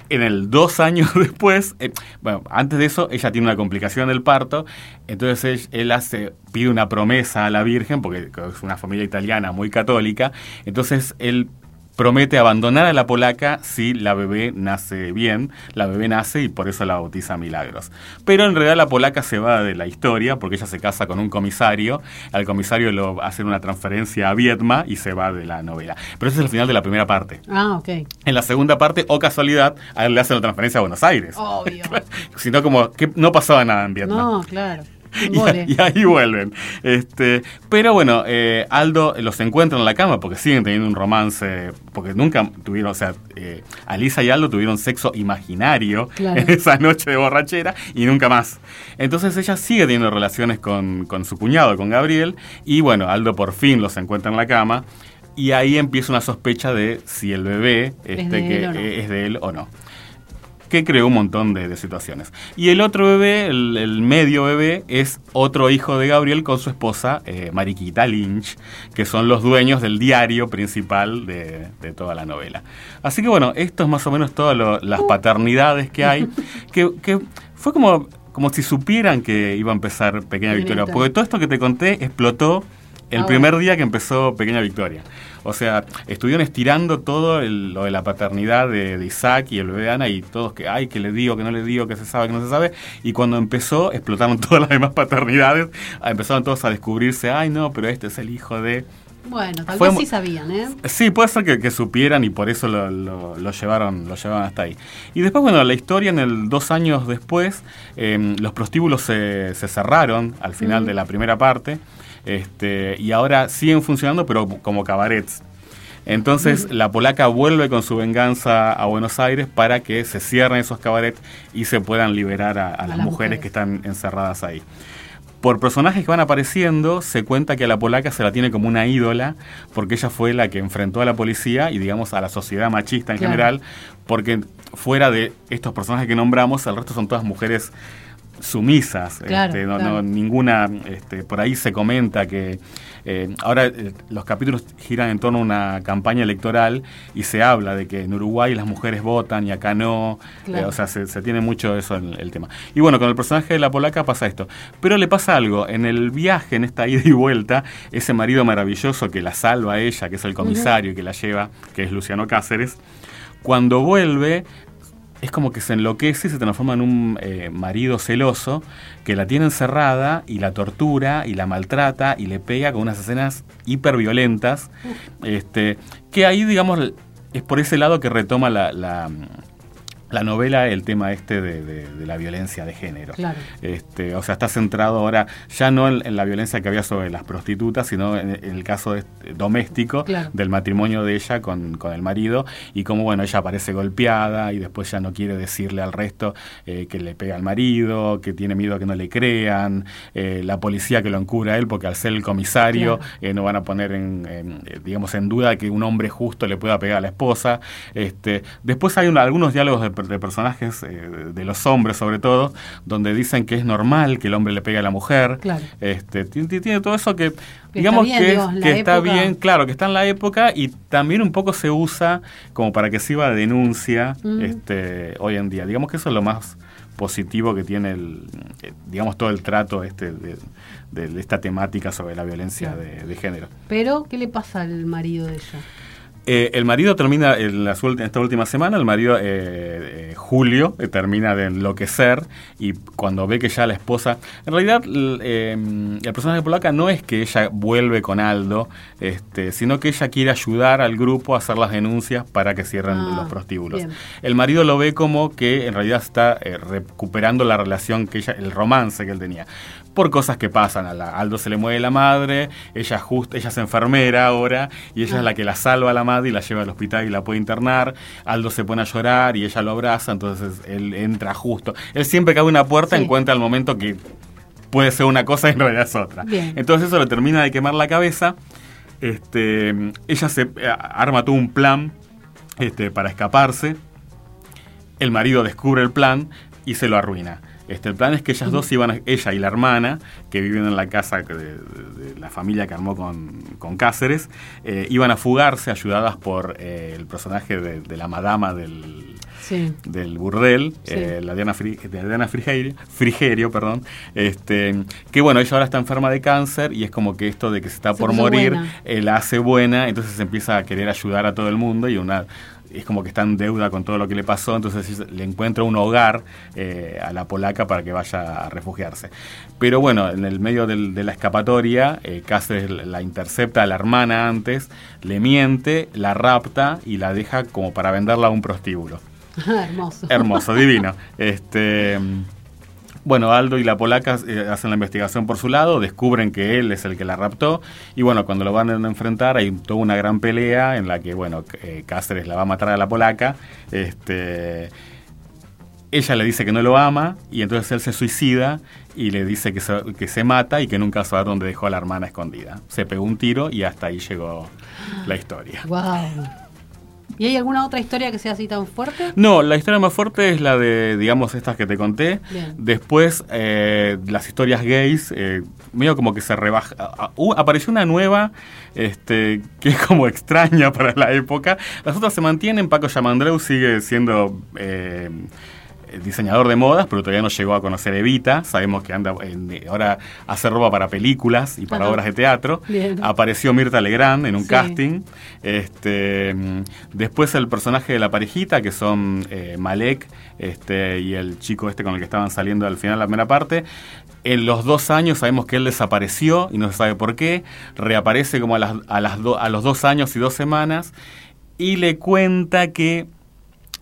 En el dos años [laughs] después, eh, bueno, antes de eso, ella tiene una complicación del parto, entonces él, él hace, pide una promesa a la Virgen, porque es una familia italiana muy católica, entonces él promete abandonar a la polaca si la bebé nace bien, la bebé nace y por eso la bautiza Milagros. Pero en realidad la polaca se va de la historia porque ella se casa con un comisario, al comisario lo hacen una transferencia a Viedma y se va de la novela. Pero ese es el final de la primera parte. Ah, ok. En la segunda parte, o casualidad, a él le hacen la transferencia a Buenos Aires. Obvio. [laughs] Sino como que no pasaba nada en Vietnam. No, claro. [laughs] Y, ahí vuelven. Este, pero bueno, eh, Aldo los encuentra en la cama porque siguen teniendo un romance, porque nunca tuvieron, o sea, eh, Alisa y Aldo tuvieron sexo imaginario [laughs] Claro. en esa noche de borrachera y nunca más. Entonces ella sigue teniendo relaciones con, con su cuñado, con Gabriel, y bueno, Aldo por fin los encuentra en la cama. Y ahí empieza una sospecha de si el bebé este, de que, no. es de él o no que creó un montón de, de situaciones. Y el otro bebé, el, el medio bebé, es otro hijo de Gabriel con su esposa, eh, Mariquita Lynch, que son los dueños del diario principal de, de toda la novela. Así que bueno, esto es más o menos todas las paternidades que hay, [laughs] que, que fue como, como si supieran que iba a empezar Pequeña Victoria. porque todo esto que te conté explotó el Ah, primer bueno. día que empezó Pequeña Victoria. O sea, estuvieron estirando todo el- lo de la paternidad de, de Isaac y el bebé de Ana y todos que, ay, que le digo, que no le digo, que se sabe, que no se sabe. Y cuando empezó, explotaron [laughs] todas las demás paternidades. Ah, Empezaron todos a descubrirse, ay, no, pero este es el hijo de... Bueno, tal Fue vez sí sabían, ¿eh? Sí, puede ser que, que supieran y por eso lo, lo- lo llevaron, lo llevaron hasta ahí. Y después, bueno, la historia en el dos años después, eh, los prostíbulos se, se cerraron al final Mm. de la primera parte, este, y ahora siguen funcionando, pero como cabarets. Entonces la polaca vuelve con su venganza a Buenos Aires para que se cierren esos cabarets y se puedan liberar a, a las, las mujeres mujeres. que están encerradas ahí. Por personajes que van apareciendo, se cuenta que a la polaca se la tiene como una ídola, porque ella fue la que enfrentó a la policía y, digamos, a la sociedad machista en Claro. general, porque fuera de estos personajes que nombramos, el resto son todas mujeres sumisas. Claro, este, no, claro. no- ninguna, este, por ahí se comenta que eh, ahora eh, los capítulos giran en torno a una campaña electoral y se habla de que en Uruguay las mujeres votan y acá no. Claro. Eh, o sea, se, se tiene mucho eso en el tema. Y bueno, con el personaje de la polaca pasa esto. Pero le pasa algo. En el viaje, en esta ida y vuelta, ese marido maravilloso que la salva a ella, que es el comisario y que la lleva, que es Luciano Cáceres, cuando vuelve es como que se enloquece y se transforma en un eh, marido celoso que la tiene encerrada y la tortura y la maltrata y le pega con unas escenas hiper violentas. Este, que ahí, digamos, es por ese lado que retoma la, la, la novela el tema este de, de- de la violencia de género. Claro. Este, o sea, está centrado ahora ya no en, en la violencia que había sobre las prostitutas, sino en, en el caso de- doméstico Claro. del matrimonio de ella con, con el marido y cómo, bueno, ella aparece golpeada y después ya no quiere decirle al resto eh, que le pega al marido, que tiene miedo a que no le crean, eh, la policía que lo encubre a él porque al ser el comisario Claro. eh, no van a poner en, en, digamos, en duda que un hombre justo le pueda pegar a la esposa. Este, después hay un- algunos diálogos de, de personajes, eh, de los hombres sobre todo, donde dicen que es normal que el hombre le pegue a la mujer. Claro. Este, ti- ti- tiene todo eso que, Que digamos está bien, que, está época. bien, claro, que está en la época y también un poco se usa como para que sirva de denuncia Mm. este, hoy en día. Digamos que eso es lo más positivo que tiene el, eh, digamos, todo el trato este de, de esta temática sobre la violencia de género. Pero, ¿qué le pasa al marido de ella? Eh, el marido termina, en, la, en esta última semana, el marido, eh, eh, Julio, termina de enloquecer y cuando ve que ya la esposa... En realidad, el personaje de polaca no es que ella vuelve con Aldo, este, sino que ella quiere ayudar al grupo a hacer las denuncias para que cierren Ah, los prostíbulos. bien. El marido lo ve como que en realidad está recuperando la relación que ella, el romance que él tenía. Por cosas que pasan, a la- Aldo se le mueve la madre, ella justo, ella es enfermera ahora, y ella es la que la salva a la madre y la lleva al hospital y la puede internar. Aldo se pone a llorar y ella lo abraza, entonces él entra justo. Él siempre que abre una puerta Sí. encuentra el momento que puede ser una cosa y en realidad es otra. Bien. Entonces eso le termina de quemar la cabeza. Este, ella se eh, arma todo un plan este, para escaparse. El marido descubre el plan y se lo arruina. Este, el plan es que ellas dos iban, a- ella y la hermana, que viven en la casa de, de- de la familia que armó con, con Cáceres, eh, iban a fugarse ayudadas por eh, el personaje de, de la madama del, Sí. del burdel, Sí. eh, la Diana, Fri- de Diana Frigerio, Frigerio, perdón, este, que bueno, ella ahora está enferma de cáncer y es como que esto de que se está Se por morir, la hace buena, entonces empieza a querer ayudar a todo el mundo y una es como que está en deuda con todo lo que le pasó, entonces le encuentra un hogar eh, a la polaca para que vaya a refugiarse. Pero bueno, en el medio del- de la escapatoria, eh, Cáceres la intercepta a la hermana antes, le miente, la rapta y la deja como para venderla a un prostíbulo. [laughs] Hermoso. Hermoso, divino. [laughs] Este, bueno, Aldo y la polaca eh, hacen la investigación por su lado, descubren que él es el que la raptó y bueno, cuando lo van a enfrentar hay toda una gran pelea en la que, bueno, eh, Cáceres la va a matar a la polaca. Este, ella le dice que no lo ama y entonces él se suicida y le dice que se, que se mata y que nunca sabe dónde dejó a la hermana escondida. Se pegó un tiro y hasta ahí llegó la historia. ¿Y hay alguna otra historia que sea así tan fuerte? No, la historia más fuerte es la de, digamos, estas que te conté. Bien. Después, eh, las historias gays, eh, medio como que se rebaja. uh, apareció una nueva, este, [laughs] que es como extraña para la época. Las otras se mantienen. Paco Yamandreu sigue siendo eh, diseñador de modas, pero todavía no llegó a conocer Evita. Sabemos que anda en- ahora hace ropa para películas y para Ajá. obras de teatro. Bien. Apareció Mirta Legrand en un Sí. casting. Este, mm, después el personaje de la parejita, que son eh, Malek este, y el chico este con el que estaban saliendo al final de la primera parte. En los dos años sabemos que él desapareció y no se sabe por qué. Reaparece como a, las, a, las do- a los dos años y dos semanas y le cuenta que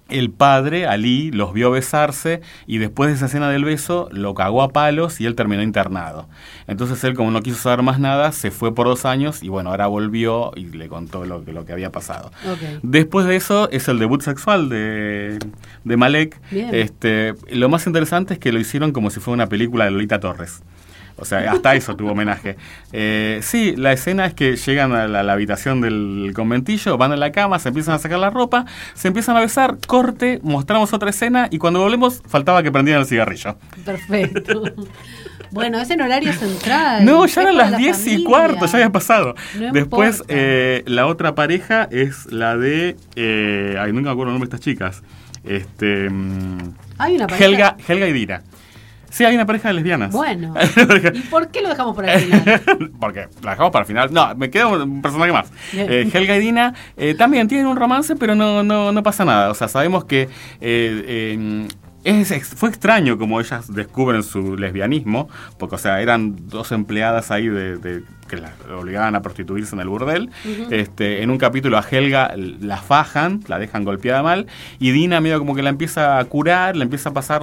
el padre, Ali, los vio besarse y después de esa escena del beso lo cagó a palos y él terminó internado. Entonces él, como no quiso saber más nada, se fue por dos años y bueno, ahora volvió y le contó lo, que- lo que había pasado. Después de eso es el debut sexual de, de Malek. Bien. Este, lo más interesante es que lo hicieron como si fuera una película de Lolita Torres. O sea, hasta eso tuvo homenaje. Eh, sí, la escena es que llegan a la, habitación del conventillo, van a la cama, se empiezan a sacar la ropa, se empiezan a besar, corte, mostramos otra escena y cuando volvemos faltaba que prendieran el cigarrillo. Perfecto. bueno, es en horario central. No, ya eran las la 10 y cuarto, ya había pasado. No Después, eh, la otra pareja es la de. Eh, ay, nunca me acuerdo el nombre de estas chicas. Este. mm, Hay una pareja. Helga, Helga y Dina. Sí, hay una pareja de lesbianas. Bueno. [laughs] ¿Y por qué lo dejamos por el final? [laughs] Porque la dejamos para el final. No, me queda un personaje más. Eh, Helga y Dina eh, también tienen un romance, pero no, no, no pasa nada. O sea, sabemos que eh, es fue extraño como ellas descubren su lesbianismo, porque, o sea, eran dos empleadas ahí de, de- que las obligaban a prostituirse en el burdel. este, en un capítulo a Helga la fajan, la dejan golpeada mal, y Dina medio como que la empieza a curar, le empieza a pasar,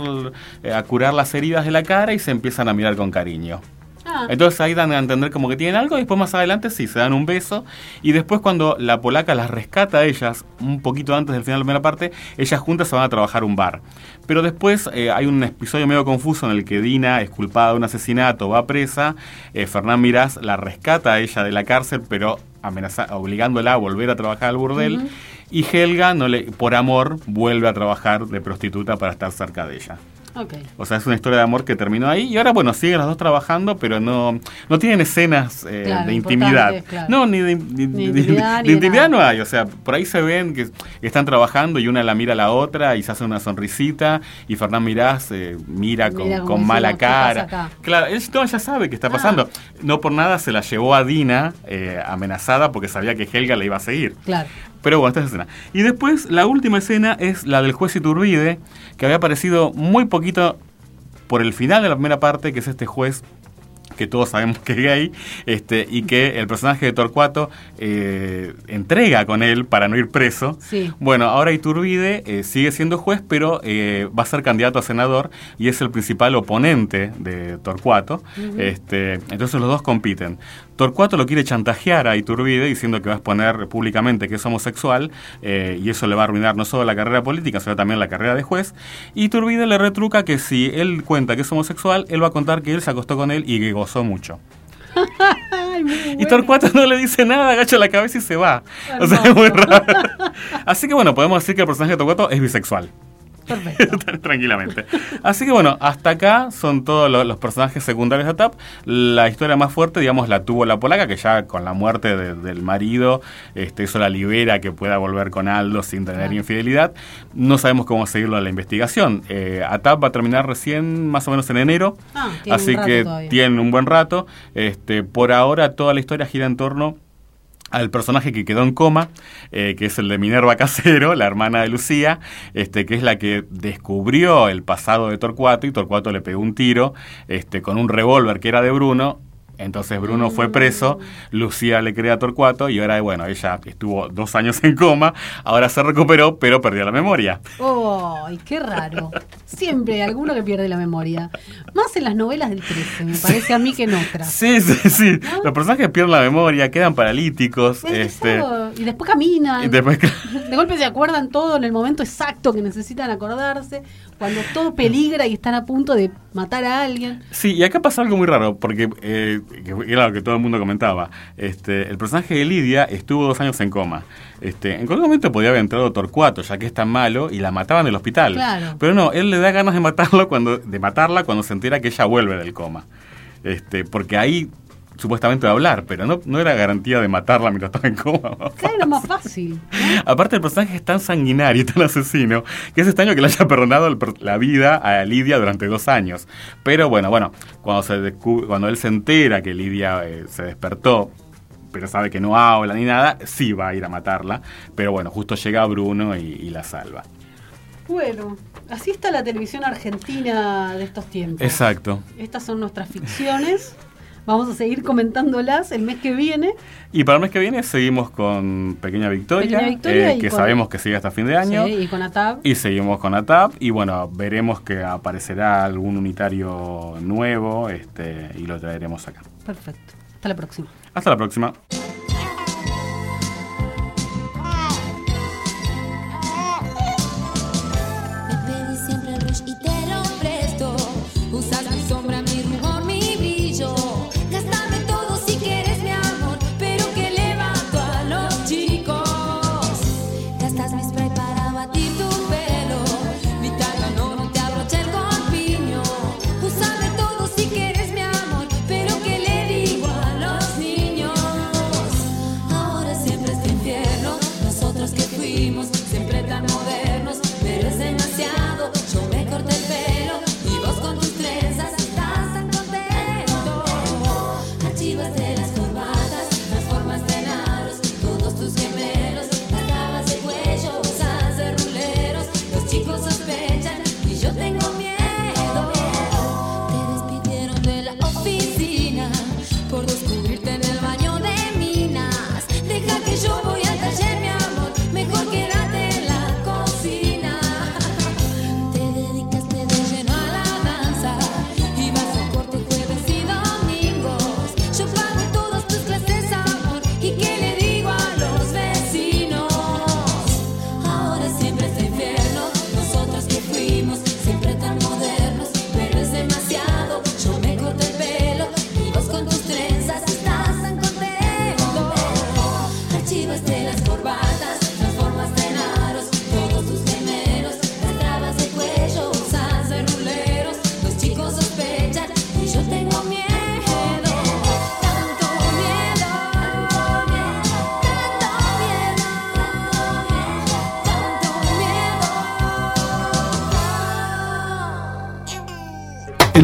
eh, a curar las heridas de la cara y se empiezan a mirar con cariño. Ah, Entonces ahí dan a entender como que tienen algo y después más adelante sí, se dan un beso y después cuando la polaca las rescata a ellas, un poquito antes del final de la primera parte, ellas juntas se van a trabajar un bar. Pero después eh, hay un episodio medio confuso en el que Dina es culpada de un asesinato, va presa, eh, Fernán Mirás la rescata a ella de la cárcel, pero amenaza, obligándola a volver a trabajar al burdel. Y Helga, no le, por amor, vuelve a trabajar de prostituta para estar cerca de ella. O sea, es una historia de amor que terminó ahí y ahora, bueno, siguen las dos trabajando, pero no, no tienen escenas eh, Claro, de intimidad. claro. No, ni de, ni- Ni ni- intimidad, de intimidad no hay. O sea, por ahí se ven que están trabajando y una la mira a la otra y se hace una sonrisita y Fernán Mirás eh, mira con, Mira como con mala diciendo, "¿Qué pasa cara. acá?". Claro, él no, ya sabe qué está Ah. pasando. No por nada se la llevó a Dina eh, amenazada porque sabía que Helga la iba a seguir. Claro. Pero bueno, esta es la escena. Y después, la última escena es la del juez Iturbide, que había aparecido muy poquito por el final de la primera parte, que es este juez que todos sabemos que es gay, este, y que el personaje de Torcuato eh, entrega con él para no ir preso. Sí. Bueno, ahora Iturbide eh, sigue siendo juez, pero eh, va a ser candidato a senador y es el principal oponente de Torcuato. este, entonces los dos compiten. Torcuato lo quiere chantajear a Iturbide diciendo que va a exponer públicamente que es homosexual eh, y eso le va a arruinar no solo la carrera política, sino también la carrera de juez. Y Iturbide le retruca que si él cuenta que es homosexual, él va a contar que él se acostó con él y que gozó mucho. Ay, Y. Torcuato no le dice nada, agacha la cabeza y se va. O sea, es muy raro. Así que bueno, podemos decir que el personaje de Torcuato es bisexual. Perfecto. [laughs] Tranquilamente. Así que bueno, hasta acá son todos lo- los personajes secundarios de TAP. La historia más fuerte, digamos, la tuvo la polaca, que ya con la muerte de- del marido, este, eso la libera que pueda volver con Aldo sin tener Claro. infidelidad. No sabemos cómo seguirlo en la investigación. Eh, ATAP va a terminar recién, más o menos en enero. Ah, tiene un así que todavía. tienen un buen rato. Este, por ahora toda la historia gira en torno al personaje que quedó en coma, eh, que es el de Minerva Casero, la hermana de Lucía, este, que es la que descubrió el pasado de Torcuato y Torcuato le pegó un tiro este, con un revólver que era de Bruno. Entonces Bruno fue preso, Lucía le crea a Torcuato y ahora, bueno, ella estuvo dos años en coma, ahora se recuperó, pero perdió la memoria. ¡Ay, qué raro! Siempre hay alguno que pierde la memoria. Más en las novelas del 13, me parece a mí que en otras. Sí, sí, sí. Los personajes pierden la memoria, quedan paralíticos. Es este, y después caminan. y después, De golpe se acuerdan todo en el momento exacto que necesitan acordarse, cuando todo peligra y están a punto de matar a alguien. Sí, y acá pasa algo muy raro, porque eh, lo que todo el mundo comentaba. Este, el personaje de Lidia estuvo dos años en coma. Este, en cualquier momento podía haber entrado Torcuato, ya que es tan malo, y la mataban en el hospital. Claro. Pero no, él le da ganas de matarlo cuando, de matarla cuando se entera que ella vuelve del coma. Este, porque ahí supuestamente a hablar, pero no, no era garantía de matarla mientras estaba en coma. Claro, era más fácil. ¿no? Aparte el personaje es tan sanguinario y tan asesino que es extraño que le haya perdonado el la vida a Lidia durante dos años. Pero bueno, bueno, cuando, se descu- cuando él se entera que Lidia eh, se despertó, pero sabe que no habla ni nada, sí va a ir a matarla. Pero bueno, justo llega Bruno y, y la salva. Bueno, así está la televisión argentina de estos tiempos. Exacto. Estas son nuestras ficciones. Vamos a seguir comentándolas el mes que viene. Y para el mes que viene seguimos con Pequeña Victoria, Pequeña Victoria eh, que con- sabemos que sigue hasta fin de año. Sí, y con ATAP. Y seguimos con ATAP y bueno, veremos que aparecerá algún unitario nuevo este, y lo traeremos acá. Perfecto. Hasta la próxima. Hasta la próxima.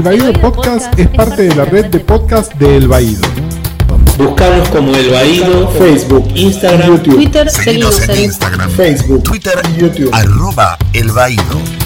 Baído Podcast es parte de la red de podcast de El Baído. Buscanos como El Baído, Facebook, Instagram, YouTube, Twitter, seguimos en en Instagram, Facebook, Twitter, YouTube. arroba El Baído.